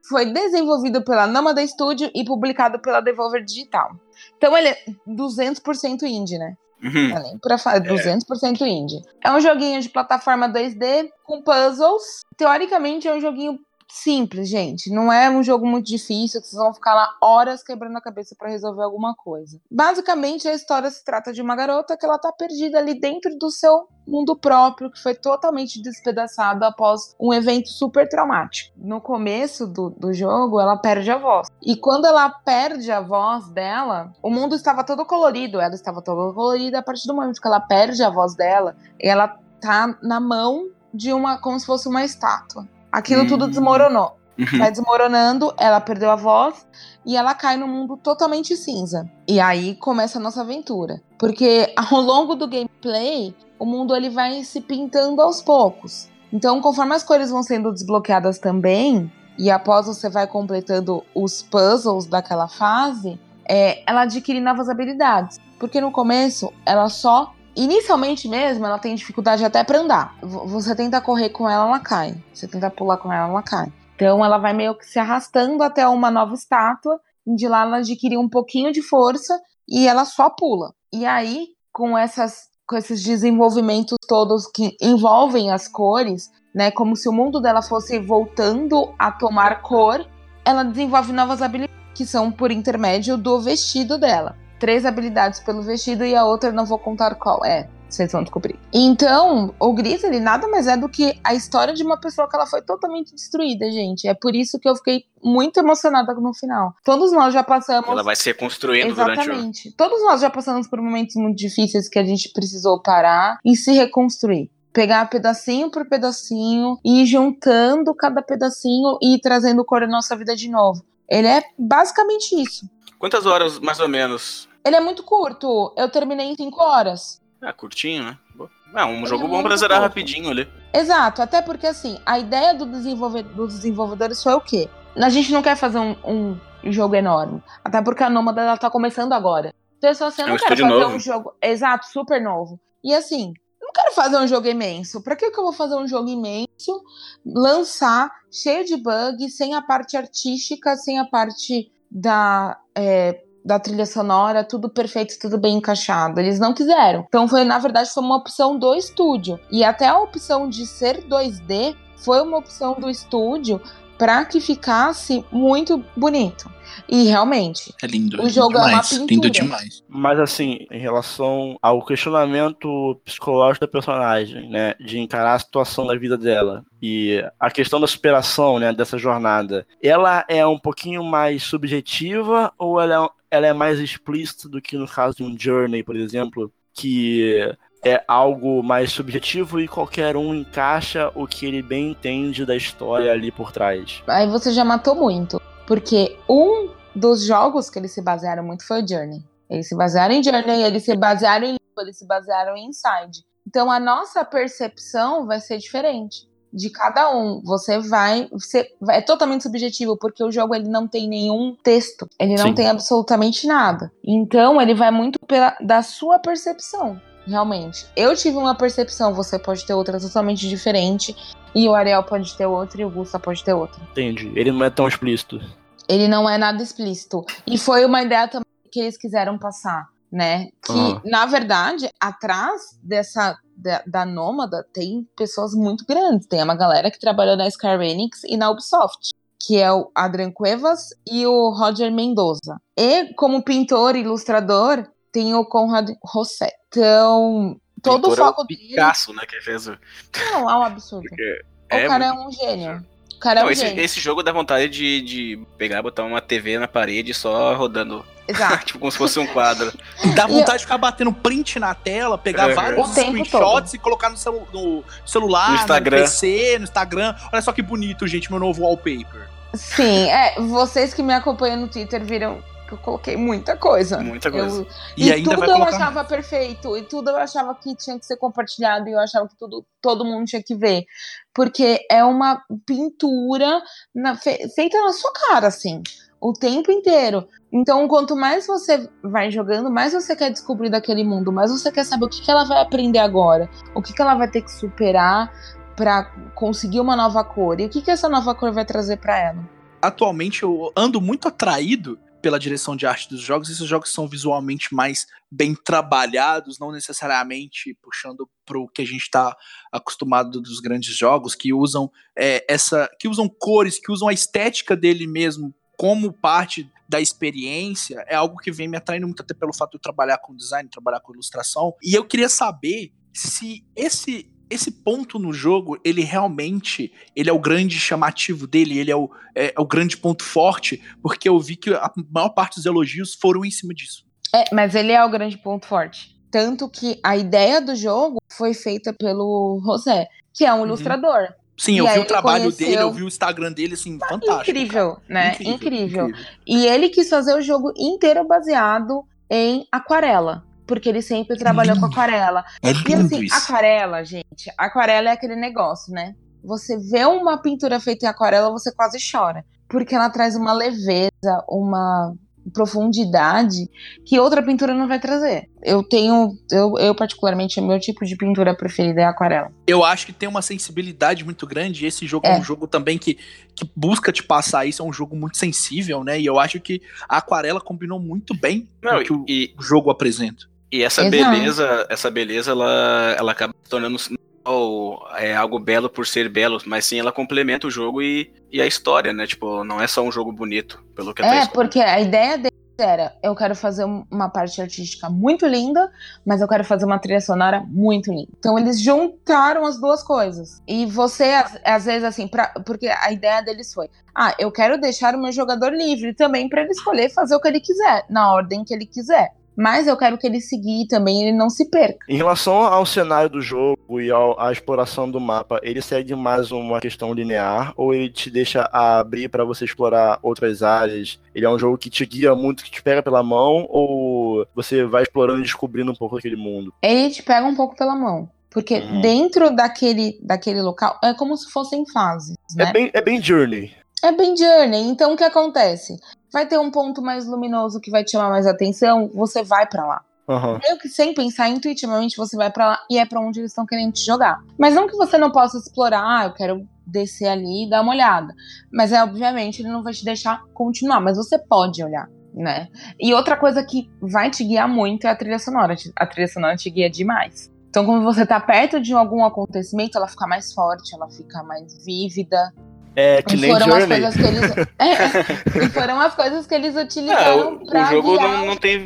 Foi desenvolvido pela Namada Studio e publicado pela Devolver Digital. Então ele é 200% indie, né? Uhum. Além pra falar, 200% é. indie. É um joguinho de plataforma 2D com puzzles. Teoricamente é um joguinho simples, gente. Não é um jogo muito difícil vocês vão ficar lá horas quebrando a cabeça para resolver alguma coisa. Basicamente, a história se trata de uma garota que ela tá perdida ali dentro do seu mundo próprio, que foi totalmente despedaçado após um evento super traumático. No começo do, do jogo, ela perde a voz. E quando ela perde a voz dela, o mundo estava todo colorido, ela estava toda colorida. A partir do momento que ela perde a voz dela, ela tá na mão de uma, como se fosse uma estátua aquilo tudo hum. desmoronou. Uhum. Vai desmoronando, ela perdeu a voz e ela cai no mundo totalmente cinza. E aí começa a nossa aventura. Porque ao longo do gameplay, o mundo ele vai se pintando aos poucos. Então, conforme as cores vão sendo desbloqueadas também, e após você vai completando os puzzles daquela fase, é, ela adquire novas habilidades. Porque no começo ela só Inicialmente mesmo, ela tem dificuldade até para andar. Você tenta correr com ela, ela cai. Você tenta pular com ela, ela cai. Então ela vai meio que se arrastando até uma nova estátua. De lá ela adquire um pouquinho de força e ela só pula. E aí, com essas com esses desenvolvimentos todos que envolvem as cores, né, como se o mundo dela fosse voltando a tomar cor, ela desenvolve novas habilidades que são por intermédio do vestido dela. Três habilidades pelo vestido e a outra não vou contar qual é vocês vão descobrir. Então, o Gris, ele nada mais é do que a história de uma pessoa que ela foi totalmente destruída, gente. É por isso que eu fiquei muito emocionada no final. Todos nós já passamos. Ela vai se reconstruindo Exatamente. durante o. Todos nós já passamos por momentos muito difíceis que a gente precisou parar e se reconstruir pegar pedacinho por pedacinho e ir juntando cada pedacinho e trazendo cor à nossa vida de novo. Ele é basicamente isso. Quantas horas, mais ou menos? Ele é muito curto. Eu terminei em 5 horas. É, curtinho, né? É um jogo bom pra zerar rapidinho ali. Exato, até porque assim, a ideia do desenvolver, dos desenvolvedores foi o quê? A gente não quer fazer um, um jogo enorme. Até porque a Nômada ela tá começando agora. Então, se você é não um quer fazer novo. um jogo. Exato, super novo. E assim, não quero fazer um jogo imenso. Pra que, que eu vou fazer um jogo imenso, lançar, cheio de bugs, sem a parte artística, sem a parte da. É, da trilha sonora, tudo perfeito, tudo bem encaixado. Eles não quiseram. Então foi, na verdade, foi uma opção do estúdio. E até a opção de ser 2D foi uma opção do estúdio para que ficasse muito bonito. E realmente, é lindo, o jogo demais, é uma pintura. Lindo demais. Mas assim, em relação ao questionamento psicológico da personagem, né, de encarar a situação da vida dela e a questão da superação, né, dessa jornada, ela é um pouquinho mais subjetiva ou ela é, ela é mais explícita do que no caso de um Journey, por exemplo, que é algo mais subjetivo e qualquer um encaixa o que ele bem entende da história ali por trás. Aí você já matou muito. Porque um dos jogos que eles se basearam muito foi o Journey. Eles se basearam em Journey, eles se basearam em eles se basearam em Inside. Então a nossa percepção vai ser diferente de cada um. Você vai, você é totalmente subjetivo porque o jogo ele não tem nenhum texto, ele não Sim. tem absolutamente nada. Então ele vai muito pela da sua percepção. Realmente. Eu tive uma percepção, você pode ter outra totalmente diferente. E o Ariel pode ter outra e o Gusta pode ter outra. Entendi. Ele não é tão explícito. Ele não é nada explícito. E foi uma ideia também que eles quiseram passar, né? Que, Ah. na verdade, atrás dessa da, da Nômada tem pessoas muito grandes. Tem uma galera que trabalhou na Square Enix e na Ubisoft. Que é o Adrian Cuevas e o Roger Mendoza. E como pintor e ilustrador, tem o Conrad Rosset. Então, todo o é foco dele. Picasso, né, que fez o... Não, é um absurdo. É o cara muito- é um gênio. O cara é Não, um esse, gênio. esse jogo dá vontade de, de pegar, botar uma TV na parede só rodando, Exato. tipo como se fosse um quadro. E dá vontade de ficar batendo print na tela, pegar Uhum. vários O screenshots e colocar no, celu- no celular, No Instagram. PC, no Instagram. Olha só que bonito, gente, meu novo wallpaper. Sim, é. Vocês que me acompanham no Twitter viram eu coloquei muita coisa. Muita coisa. Eu- E, e tudo eu achava perfeito. E tudo eu achava que tinha que ser compartilhado. E eu achava que tudo, todo mundo tinha que ver. Porque é uma pintura na- fe- feita na sua cara, assim. O tempo inteiro. Então, quanto mais você vai jogando, mais você quer descobrir daquele mundo, mais você quer saber o que, que ela vai aprender agora, o que, que ela vai ter que superar pra conseguir uma nova cor e o que, que essa nova cor vai trazer pra ela. Atualmente eu ando muito atraído pela direção de arte dos jogos. Esses jogos são visualmente mais bem trabalhados, não necessariamente puxando pro que a gente está acostumado dos grandes jogos, que usam é, essa, que usam cores, que usam a estética dele mesmo como parte da experiência. É algo que vem me atraindo muito até pelo fato de eu trabalhar com design, trabalhar com ilustração. E eu queria saber se esse esse ponto no jogo, ele realmente ele é o grande chamativo dele, ele é o, é, é o grande ponto forte, porque eu vi que a maior parte dos elogios foram em cima disso. É, mas ele é o grande ponto forte. Tanto que a ideia do jogo foi feita pelo José, que é um Uhum. ilustrador. Sim, E eu vi o trabalho conheceu- dele, eu vi o Instagram dele, assim, fantástico. incrível, cara. né? Incrível. E ele quis fazer o jogo inteiro baseado em aquarela. Porque ele sempre trabalhou com aquarela. É E assim, isso. aquarela, gente, aquarela é aquele negócio, né? Você vê uma pintura feita em aquarela, você quase chora. Porque ela traz uma leveza, uma, profundidade que outra pintura não vai trazer. Eu tenho, eu, eu particularmente, o meu tipo de pintura preferida é aquarela. Eu acho que tem uma sensibilidade muito grande. esse jogo é, é um jogo também que, que busca te passar isso. É um jogo muito sensível, né? E eu acho que a aquarela combinou muito bem não, com o que o, e, o jogo apresenta. E essa Exato. beleza, essa beleza, ela, ela acaba se tornando ou é algo belo por ser belo, mas sim ela complementa o jogo e, e a história, né? Tipo, não é só um jogo bonito, pelo que É, porque a ideia deles era, eu quero fazer uma parte artística muito linda, mas eu quero fazer uma trilha sonora muito linda. Então eles juntaram as duas coisas. E você, às, às vezes, assim, pra, porque a ideia deles foi, ah, eu quero deixar o meu jogador livre também para ele escolher fazer o que ele quiser, na ordem que ele quiser mas eu quero que ele seguir também, ele não se perca. Em relação ao cenário do jogo e ao, à exploração do mapa, ele segue mais uma questão linear ou ele te deixa abrir para você explorar outras áreas? Ele é um jogo que te guia muito, que te pega pela mão ou você vai explorando e descobrindo um pouco daquele mundo? Ele te pega um pouco pela mão. Porque uhum. dentro daquele, daquele local é como se fossem fases. É né? É, bem, é bem Journey. É bem Journey. Então o que acontece? vai ter um ponto mais luminoso que vai te chamar mais atenção, você vai para lá. Uhum. Meio que sem pensar, intuitivamente você vai para lá e é para onde eles estão querendo te jogar. Mas não que você não possa explorar, ah, eu quero descer ali e dar uma olhada. Mas é obviamente ele não vai te deixar continuar, mas você pode olhar, né? E outra coisa que vai te guiar muito é a trilha sonora. A trilha sonora te guia demais. Então, quando você tá perto de algum acontecimento, ela fica mais forte, ela fica mais vívida. É, que e nem foram Journey. As coisas que eles, é, e foram as coisas que eles utilizaram é, o, pra o jogo não, não tem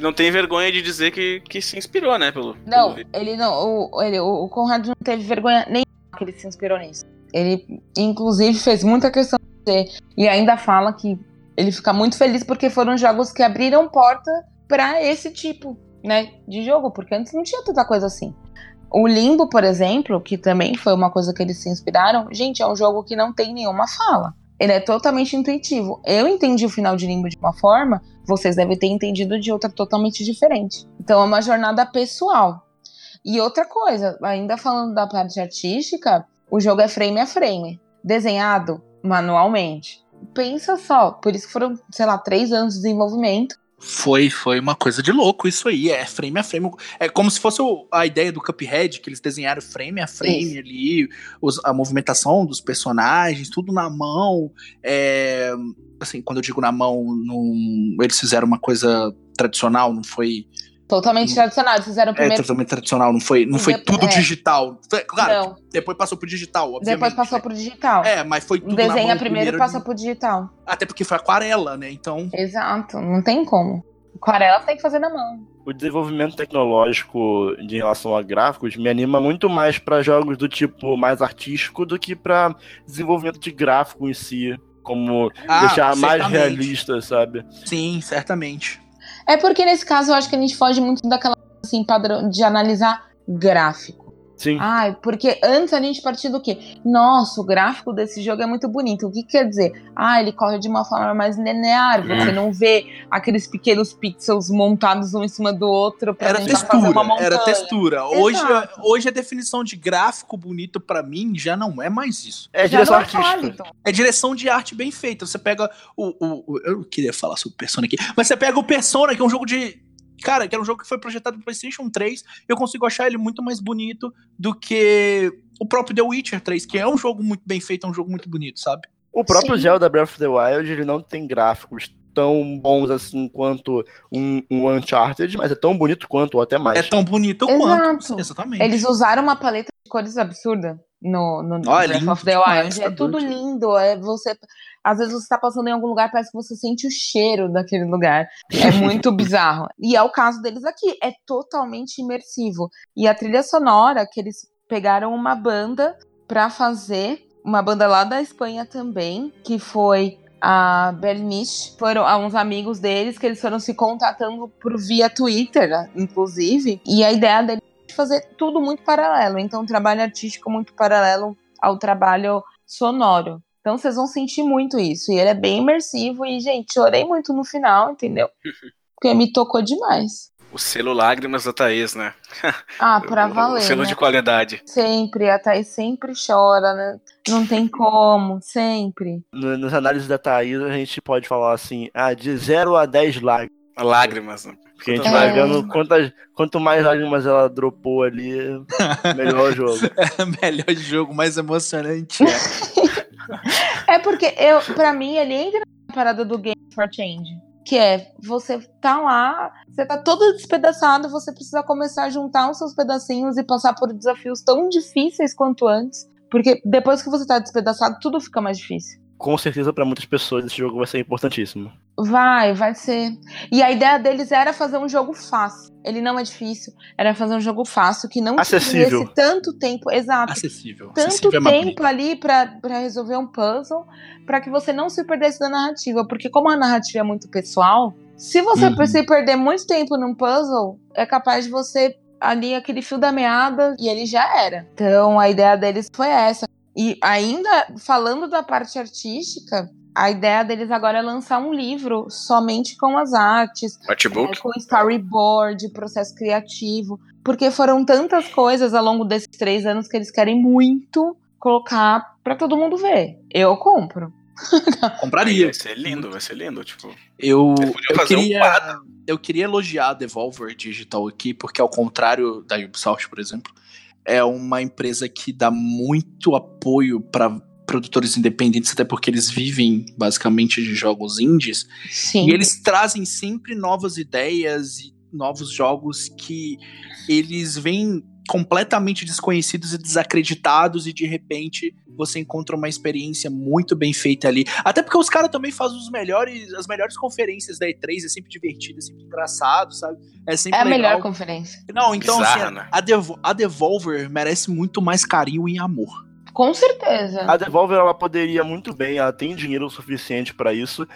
não tem vergonha de dizer que, que se inspirou, né, pelo Não, pelo ele não, o, ele, o Conrad não teve vergonha nem que ele se inspirou nisso. Ele inclusive fez muita questão de dizer e ainda fala que ele fica muito feliz porque foram jogos que abriram porta para esse tipo, né, de jogo, porque antes não tinha tanta coisa assim. O Limbo, por exemplo, que também foi uma coisa que eles se inspiraram, gente, é um jogo que não tem nenhuma fala. Ele é totalmente intuitivo. Eu entendi o final de Limbo de uma forma, vocês devem ter entendido de outra totalmente diferente. Então é uma jornada pessoal. E outra coisa, ainda falando da parte artística, o jogo é frame a frame, desenhado manualmente. Pensa só, por isso que foram, sei lá, três anos de desenvolvimento. Foi, foi uma coisa de louco isso aí. É frame a frame. É como se fosse a ideia do Cuphead, que eles desenharam frame a frame ali, os, a movimentação dos personagens, tudo na mão. É, assim, quando eu digo na mão, num, eles fizeram uma coisa tradicional, não foi Totalmente tradicional. Eles fizeram é, primeiro. É, totalmente tradicional, não foi, não foi tudo é. digital. Claro, não. depois passou pro digital, obviamente. Depois passou pro digital. É, mas foi tudo Desenha primeiro, primeiro e passa pro digital. Até porque foi aquarela, né? Então. Exato, não tem como. Aquarela tem que fazer na mão. O desenvolvimento tecnológico de relação a gráficos me anima muito mais para jogos do tipo mais artístico do que para desenvolvimento de gráfico em si, como ah, deixar certamente. mais realista, sabe? Sim, certamente. É porque nesse caso eu acho que a gente foge muito daquela assim padrão de analisar gráfico. Sim. Ah, porque antes a gente partia do quê? Nossa, o gráfico desse jogo é muito bonito. O que quer dizer? Ah, ele corre de uma forma mais linear. Você hum. não vê aqueles pequenos pixels montados um em cima do outro pra era textura, fazer uma montanha. Era textura. Hoje, hoje a definição de gráfico bonito para mim já não é mais isso. É direção é artística. É direção de arte bem feita. Você pega o, o, o eu queria falar sobre o Persona aqui, mas você pega o Persona, que é um jogo de cara, que era um jogo que foi projetado pro PlayStation 3, eu consigo achar ele muito mais bonito do que o próprio The Witcher 3, que é um jogo muito bem feito, é um jogo muito bonito, sabe? O próprio Sim. Zelda Breath of the Wild, ele não tem gráficos tão bons assim quanto um, um, Uncharted, mas é tão bonito quanto, ou até mais. É tão bonito Exato. quanto. Exatamente. Eles usaram uma paleta de cores absurda no, no, no oh, Breath of the Wild. é tá tudo lindo. É você às vezes você está passando em algum lugar, parece que você sente o cheiro daquele lugar. É muito bizarro. E é o caso deles aqui, é totalmente imersivo. E a trilha sonora, que eles pegaram uma banda para fazer, uma banda lá da Espanha também, que foi a Bernice, foram uns amigos deles que eles foram se contatando por via Twitter, inclusive, e a ideia deles é fazer tudo muito paralelo, então um trabalho artístico muito paralelo ao trabalho sonoro. Então vocês vão sentir muito isso. E ele é bem imersivo. E, gente, chorei muito no final, entendeu? Porque me tocou demais. O selo Lágrimas da Thaís, né? Ah, pra valer. O selo né? de qualidade. Sempre, a Thaís sempre chora, né? Não tem como, sempre. No, nas análises da Thaís, a gente pode falar assim, ah, de 0 a 10 lágrimas. Lágrimas, né? Porque a gente É. vai vendo quantas, quanto mais lágrimas ela dropou ali, melhor o jogo. É o melhor jogo, mais emocionante. É porque eu, pra mim, ele entra na parada do Game for Change. Que é, você tá lá, você tá todo despedaçado, você precisa começar a juntar os seus pedacinhos e passar por desafios tão difíceis quanto antes. Porque depois que você tá despedaçado, tudo fica mais difícil. Com certeza, pra muitas pessoas, esse jogo vai ser importantíssimo. Vai, vai ser. E a ideia deles era fazer um jogo fácil. Ele não é difícil. Era fazer um jogo fácil que não tivesse tanto tempo. Exato. Acessível. tanto Acessível é tempo ali pra pra resolver um puzzle pra que você não se perdesse da narrativa. Porque como a narrativa é muito pessoal, se você Uhum. se perder muito tempo num puzzle, é capaz de você ali aquele fio da meada e ele já era. Então a ideia deles foi essa. E ainda falando da parte artística, a ideia deles agora é lançar um livro somente com as artes, Artbook. é, com storyboard, processo criativo, porque foram tantas coisas ao longo desses três anos que eles querem muito colocar pra todo mundo ver. Eu compro. Compraria. Vai ser lindo, vai ser lindo. Tipo, Eu, eu, fazer um queria, quadro. eu queria elogiar a Devolver Digital aqui, porque ao contrário da Ubisoft, por exemplo, é uma empresa que dá muito apoio para produtores independentes, até porque eles vivem basicamente de jogos indies. Sim. E eles trazem sempre novas ideias e novos jogos que eles vêm completamente desconhecidos e desacreditados e de repente você encontra uma experiência muito bem feita ali. Até porque os caras também fazem os melhores, as melhores conferências da E3, é sempre divertido, é sempre engraçado, sabe? É sempre É a legal. melhor conferência. Não, então Bizarra, assim, né? a, Devo- a Devolver merece muito mais carinho e amor. Com certeza. A Devolver ela poderia muito bem, ela tem dinheiro suficiente pra isso,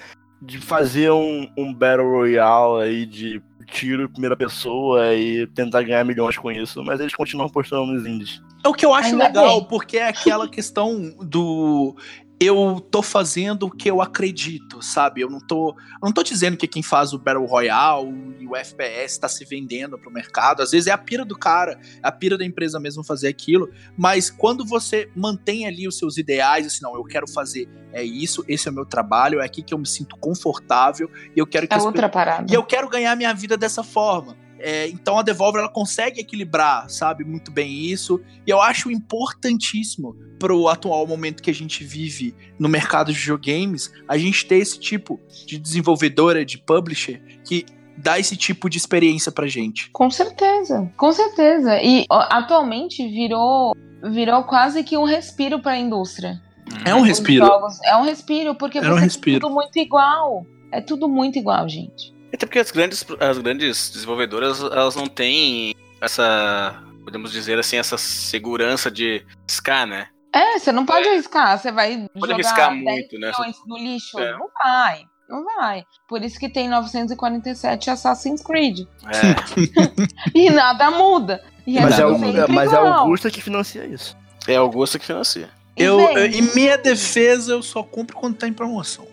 de fazer um, um Battle Royale aí de tiro em primeira pessoa e tentar ganhar milhões com isso, mas eles continuam postando nos indies. É o que eu acho Ainda legal, bem. porque é aquela questão do eu tô fazendo o que eu acredito, sabe? Eu não tô, eu não tô dizendo que quem faz o Battle Royale e o FPS tá se vendendo pro mercado. Às vezes é a pira do cara, é a pira da empresa mesmo fazer aquilo. Mas quando você mantém ali os seus ideais, assim, não, eu quero fazer é isso, esse é o meu trabalho, é aqui que eu me sinto confortável e eu quero que É outra parada. e eu quero ganhar minha vida dessa forma. É, então a Devolver ela consegue equilibrar, sabe, muito bem isso. E eu acho importantíssimo pro atual momento que a gente vive no mercado de videogames, a gente ter esse tipo de desenvolvedora, de publisher, que dá esse tipo de experiência pra gente. Com certeza, com certeza. E ó, atualmente virou, virou quase que um respiro pra indústria. É um respiro. jogos- É um respiro, porque É um você tem respiro. tudo muito igual. É tudo muito igual, gente. Até porque as grandes, as grandes desenvolvedoras, elas não têm essa, podemos dizer assim, essa segurança de riscar, né? É, você não pode arriscar, você vai Pode jogar arriscar 10 muito, né? no lixo. É. Não vai, não vai. Por isso que tem 947 Assassin's Creed. É, E nada muda. E Mas é, o, mas é. Augusta que financia isso. é Augusta que financia. E Eu, eu- em minha defesa, eu só compro quando tá em promoção.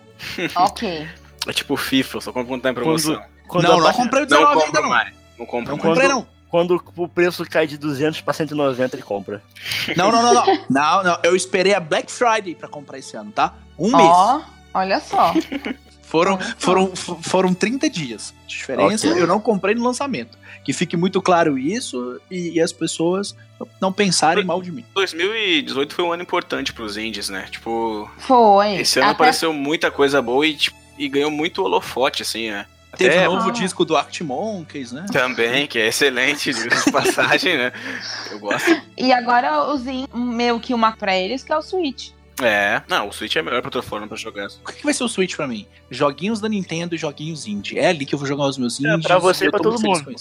Ok. É tipo FIFA, só compra quando tá em promoção. Quando não, a não parte- comprei o Não 19 ainda compro não. mais. Não compro Não mais. comprei não. Quando o preço cai de 200 pra 190, ele compra. Não, não, não, não. Não, não. Eu esperei a Black Friday pra comprar esse ano, tá? Um mês. Ó, olha só. Foram, foram, foram 30 dias de diferença. Ok. Eu não comprei no lançamento. Que fique muito claro isso e, e as pessoas não pensarem mal de mim. 2018 foi um ano importante pros indies, né? Tipo, Foi. esse ano Até- apareceu muita coisa boa e, tipo, e ganhou muito holofote, assim, né? Teve Até o novo Ah. disco do Arctic Monkeys, né? também, que é excelente de passagem, né? Eu gosto. E agora os in- meio que uma pra eles, que é o Switch. É, não, o Switch é a melhor plataforma pra jogar. O que que vai ser o Switch pra mim? Joguinhos da Nintendo e joguinhos indie. É ali que eu vou jogar os meus É, indies. pra você e pra todo mundo.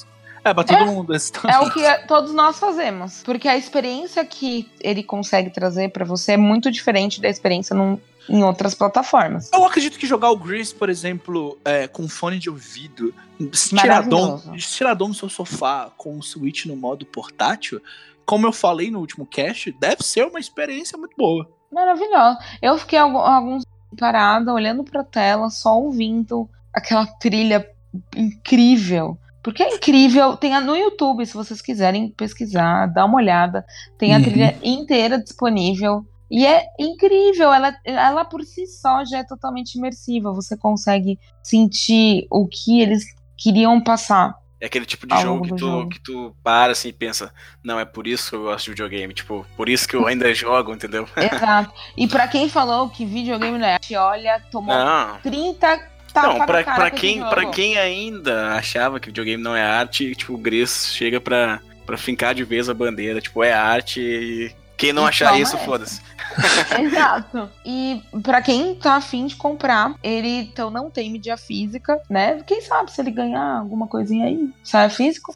É, pra todo mundo. É o que todos nós fazemos. Porque a experiência que ele consegue trazer pra você é muito diferente da experiência num- em outras plataformas. Eu acredito que jogar o Gris, por exemplo, é, com fone de ouvido, estiradão, Maravilhoso. estiradão no seu sofá, com o Switch no modo portátil, como eu falei no último cast, deve ser uma experiência muito boa. Maravilhoso. Eu fiquei algu- alguns parada, olhando pra tela, só ouvindo aquela trilha incrível Porque é incrível. Tem a, no YouTube, se vocês quiserem pesquisar, dá uma olhada. Tem a uhum. trilha inteira disponível. E é incrível, ela, ela por si só já é totalmente imersiva. Você consegue sentir o que eles queriam passar. É aquele tipo de jogo que tu, jogo. que tu para assim e pensa, não, é por isso que eu gosto de videogame, tipo, por isso que eu ainda jogo, entendeu? Exato. E para quem falou que videogame não é arte, olha, tomou não. 30 tapas Não, pra, pra quem, pra quem ainda achava que videogame não é arte, tipo, o Gris chega pra, pra fincar de vez a bandeira, tipo, é arte e quem não e achar isso, é. foda-se. Exato. E para quem tá afim de comprar, ele então não tem mídia física, né? Quem sabe se ele ganhar alguma coisinha aí, sai físico.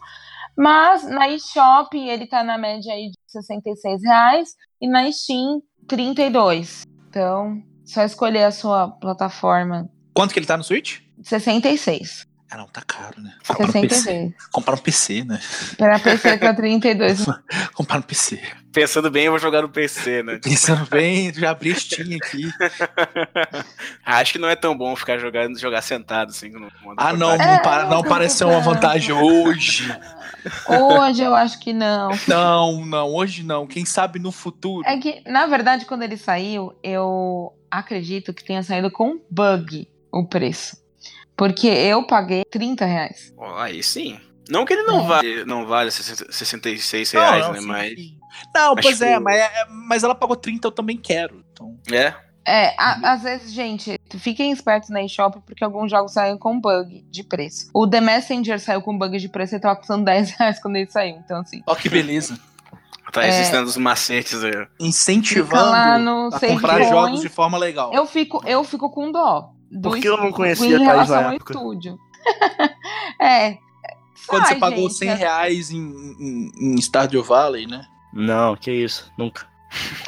Mas na eShop ele tá na média aí de 66 reais e na Steam 32. Então, só escolher a sua plataforma. Quanto que ele tá no Switch? 66. Ah, não, tá caro, né? Comprar um PC. Comprar um PC, né? Para PC tá 32. Comprar um PC. Pensando bem, eu vou jogar no PC, né? Pensando bem, já abri Steam aqui. Acho que não é tão bom ficar jogando, jogar sentado assim. No ah, não, não, é, para, não parece ser uma vantagem hoje. Hoje eu acho que não. Não, não, hoje não. Quem sabe no futuro. É que, na verdade, quando ele saiu, eu acredito que tenha saído com bug o preço. Porque eu paguei 30 reais. Oh, aí sim. Não que ele não é. vale, não vale 66 reais, não, não, né? Sim. Mas. Não, mas pois é, tipo... mas, é, mas ela pagou 30, eu também quero. Então... É. É, a, às vezes, gente, fiquem espertos na eShop porque alguns jogos saem com bug de preço. O The Messenger saiu com bug de preço e tava custando 10 reais quando ele saiu. Então, assim. Ó, que beleza. Tá existindo é, os macetes aí. Incentivando a comprar jogos de forma legal. Eu fico, eu fico com dó. Porque eu não conhecia Thais na época. Estúdio. é. Quando Ai, você pagou gente, 100 é reais em, em, em Stardew Valley, né? Não, que isso, nunca.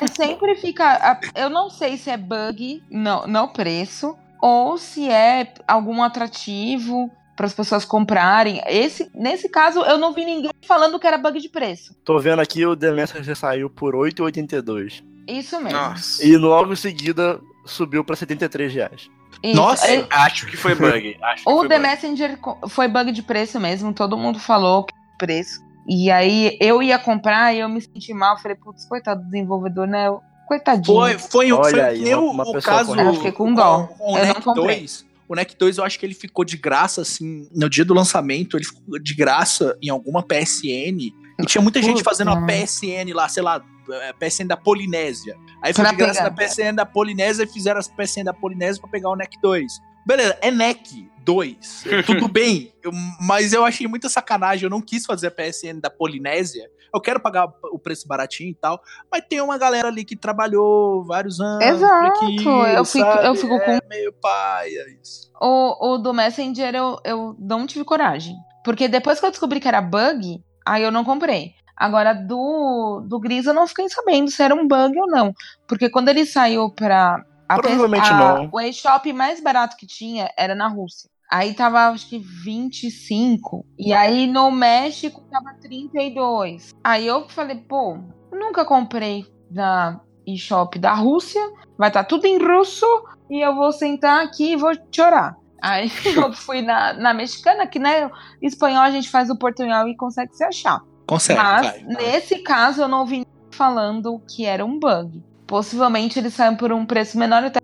É, sempre fica. Eu não sei se é bug no, no preço ou se é algum atrativo para as pessoas comprarem. Esse, nesse caso, eu não vi ninguém falando que era bug de preço. Tô vendo aqui o The Messenger saiu por 8,82. Isso mesmo. Nossa. E logo em seguida subiu para 73 reais. Isso. Nossa, eu... acho que foi bug. Acho o The bug. Messenger foi bug de preço mesmo, todo mundo falou que preço. E aí eu ia comprar e eu me senti mal, falei, putz, coitado do desenvolvedor, né? Coitadinho. Foi, foi, Olha foi aí, uma, uma o caso. Eu fiquei com dó. Com, com eu não comprei. 2, o NEC 2 eu acho que ele ficou de graça, assim, no dia do lançamento, ele ficou de graça em alguma PSN. E tinha muita gente fazendo a PSN lá, sei lá, é, PSN da Polinésia. Aí foi de graça da PSN da Polinésia e fizeram as PSN da Polinésia para pegar o NEC 2. Beleza, é NEC 2. Tudo bem, eu, mas eu achei muita sacanagem. Eu não quis fazer a PSN da Polinésia. Eu quero pagar o preço baratinho e tal. Mas tem uma galera ali que trabalhou vários anos. Exato. Aqui, eu, fico, eu fico é com. meio paia isso. O, o do Messenger eu, eu não tive coragem. Porque depois que eu descobri que era bug, aí eu não comprei. Agora, do, do Gris, eu não fiquei sabendo se era um bug ou não. Porque quando ele saiu pra. A Provavelmente a, não. O eShop mais barato que tinha era na Rússia. Aí tava, acho que 25. E aí no México tava 32. Aí eu falei, pô, nunca comprei na eShop da Rússia. Vai estar tá tudo em russo. E eu vou sentar aqui e vou chorar. Aí eu fui na, na mexicana, que né, espanhol a gente faz o portunhol e consegue se achar. Consegue. Mas vai, vai. nesse caso eu não ouvi falando que era um bug. Possivelmente eles saem por um preço menor, até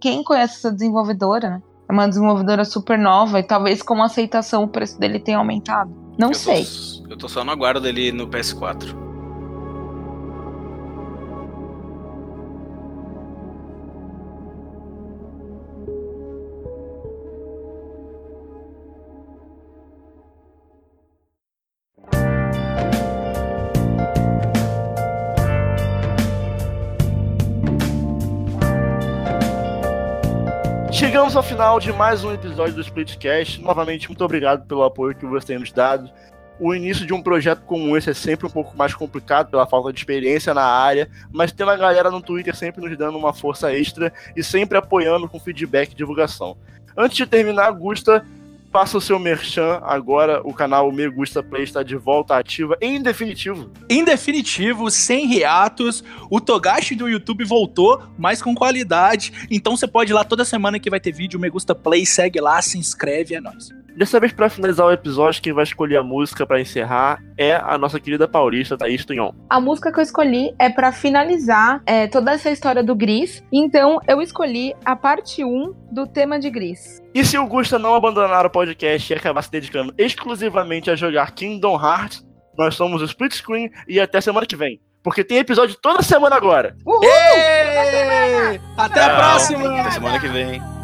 quem conhece essa desenvolvedora, né? É uma desenvolvedora super nova e talvez com aceitação o preço dele tenha aumentado. Não eu sei. Tô, eu tô só no aguardo dele no PS4. Chegamos ao final de mais um episódio do Splitcast. Novamente, muito obrigado pelo apoio que você tem nos dado. O início de um projeto como esse é sempre um pouco mais complicado pela falta de experiência na área, mas tem uma galera no Twitter sempre nos dando uma força extra e sempre apoiando com feedback e divulgação. Antes de terminar, Gusta, faça o seu merchan. Agora o canal Me Gusta Play está de volta ativa em definitivo. Em definitivo, sem reatos. O Togashi do YouTube voltou, mas com qualidade. Então você pode ir lá toda semana que vai ter vídeo. Me Gusta Play, segue lá, se inscreve, é nóis. Dessa vez, para finalizar o episódio, quem vai escolher a música para encerrar é a nossa querida paulista, Thaís Tunhon. A música que eu escolhi é para finalizar é, toda essa história do Gris. Então, eu escolhi a parte 1 do tema de Gris. E se o Gusta não abandonar o podcast e acabar se dedicando exclusivamente a jogar Kingdom Hearts, nós somos o Split Screen e até semana que vem. Porque tem episódio toda semana agora. Uhul! Até, semana. até a próxima! Até semana que vem.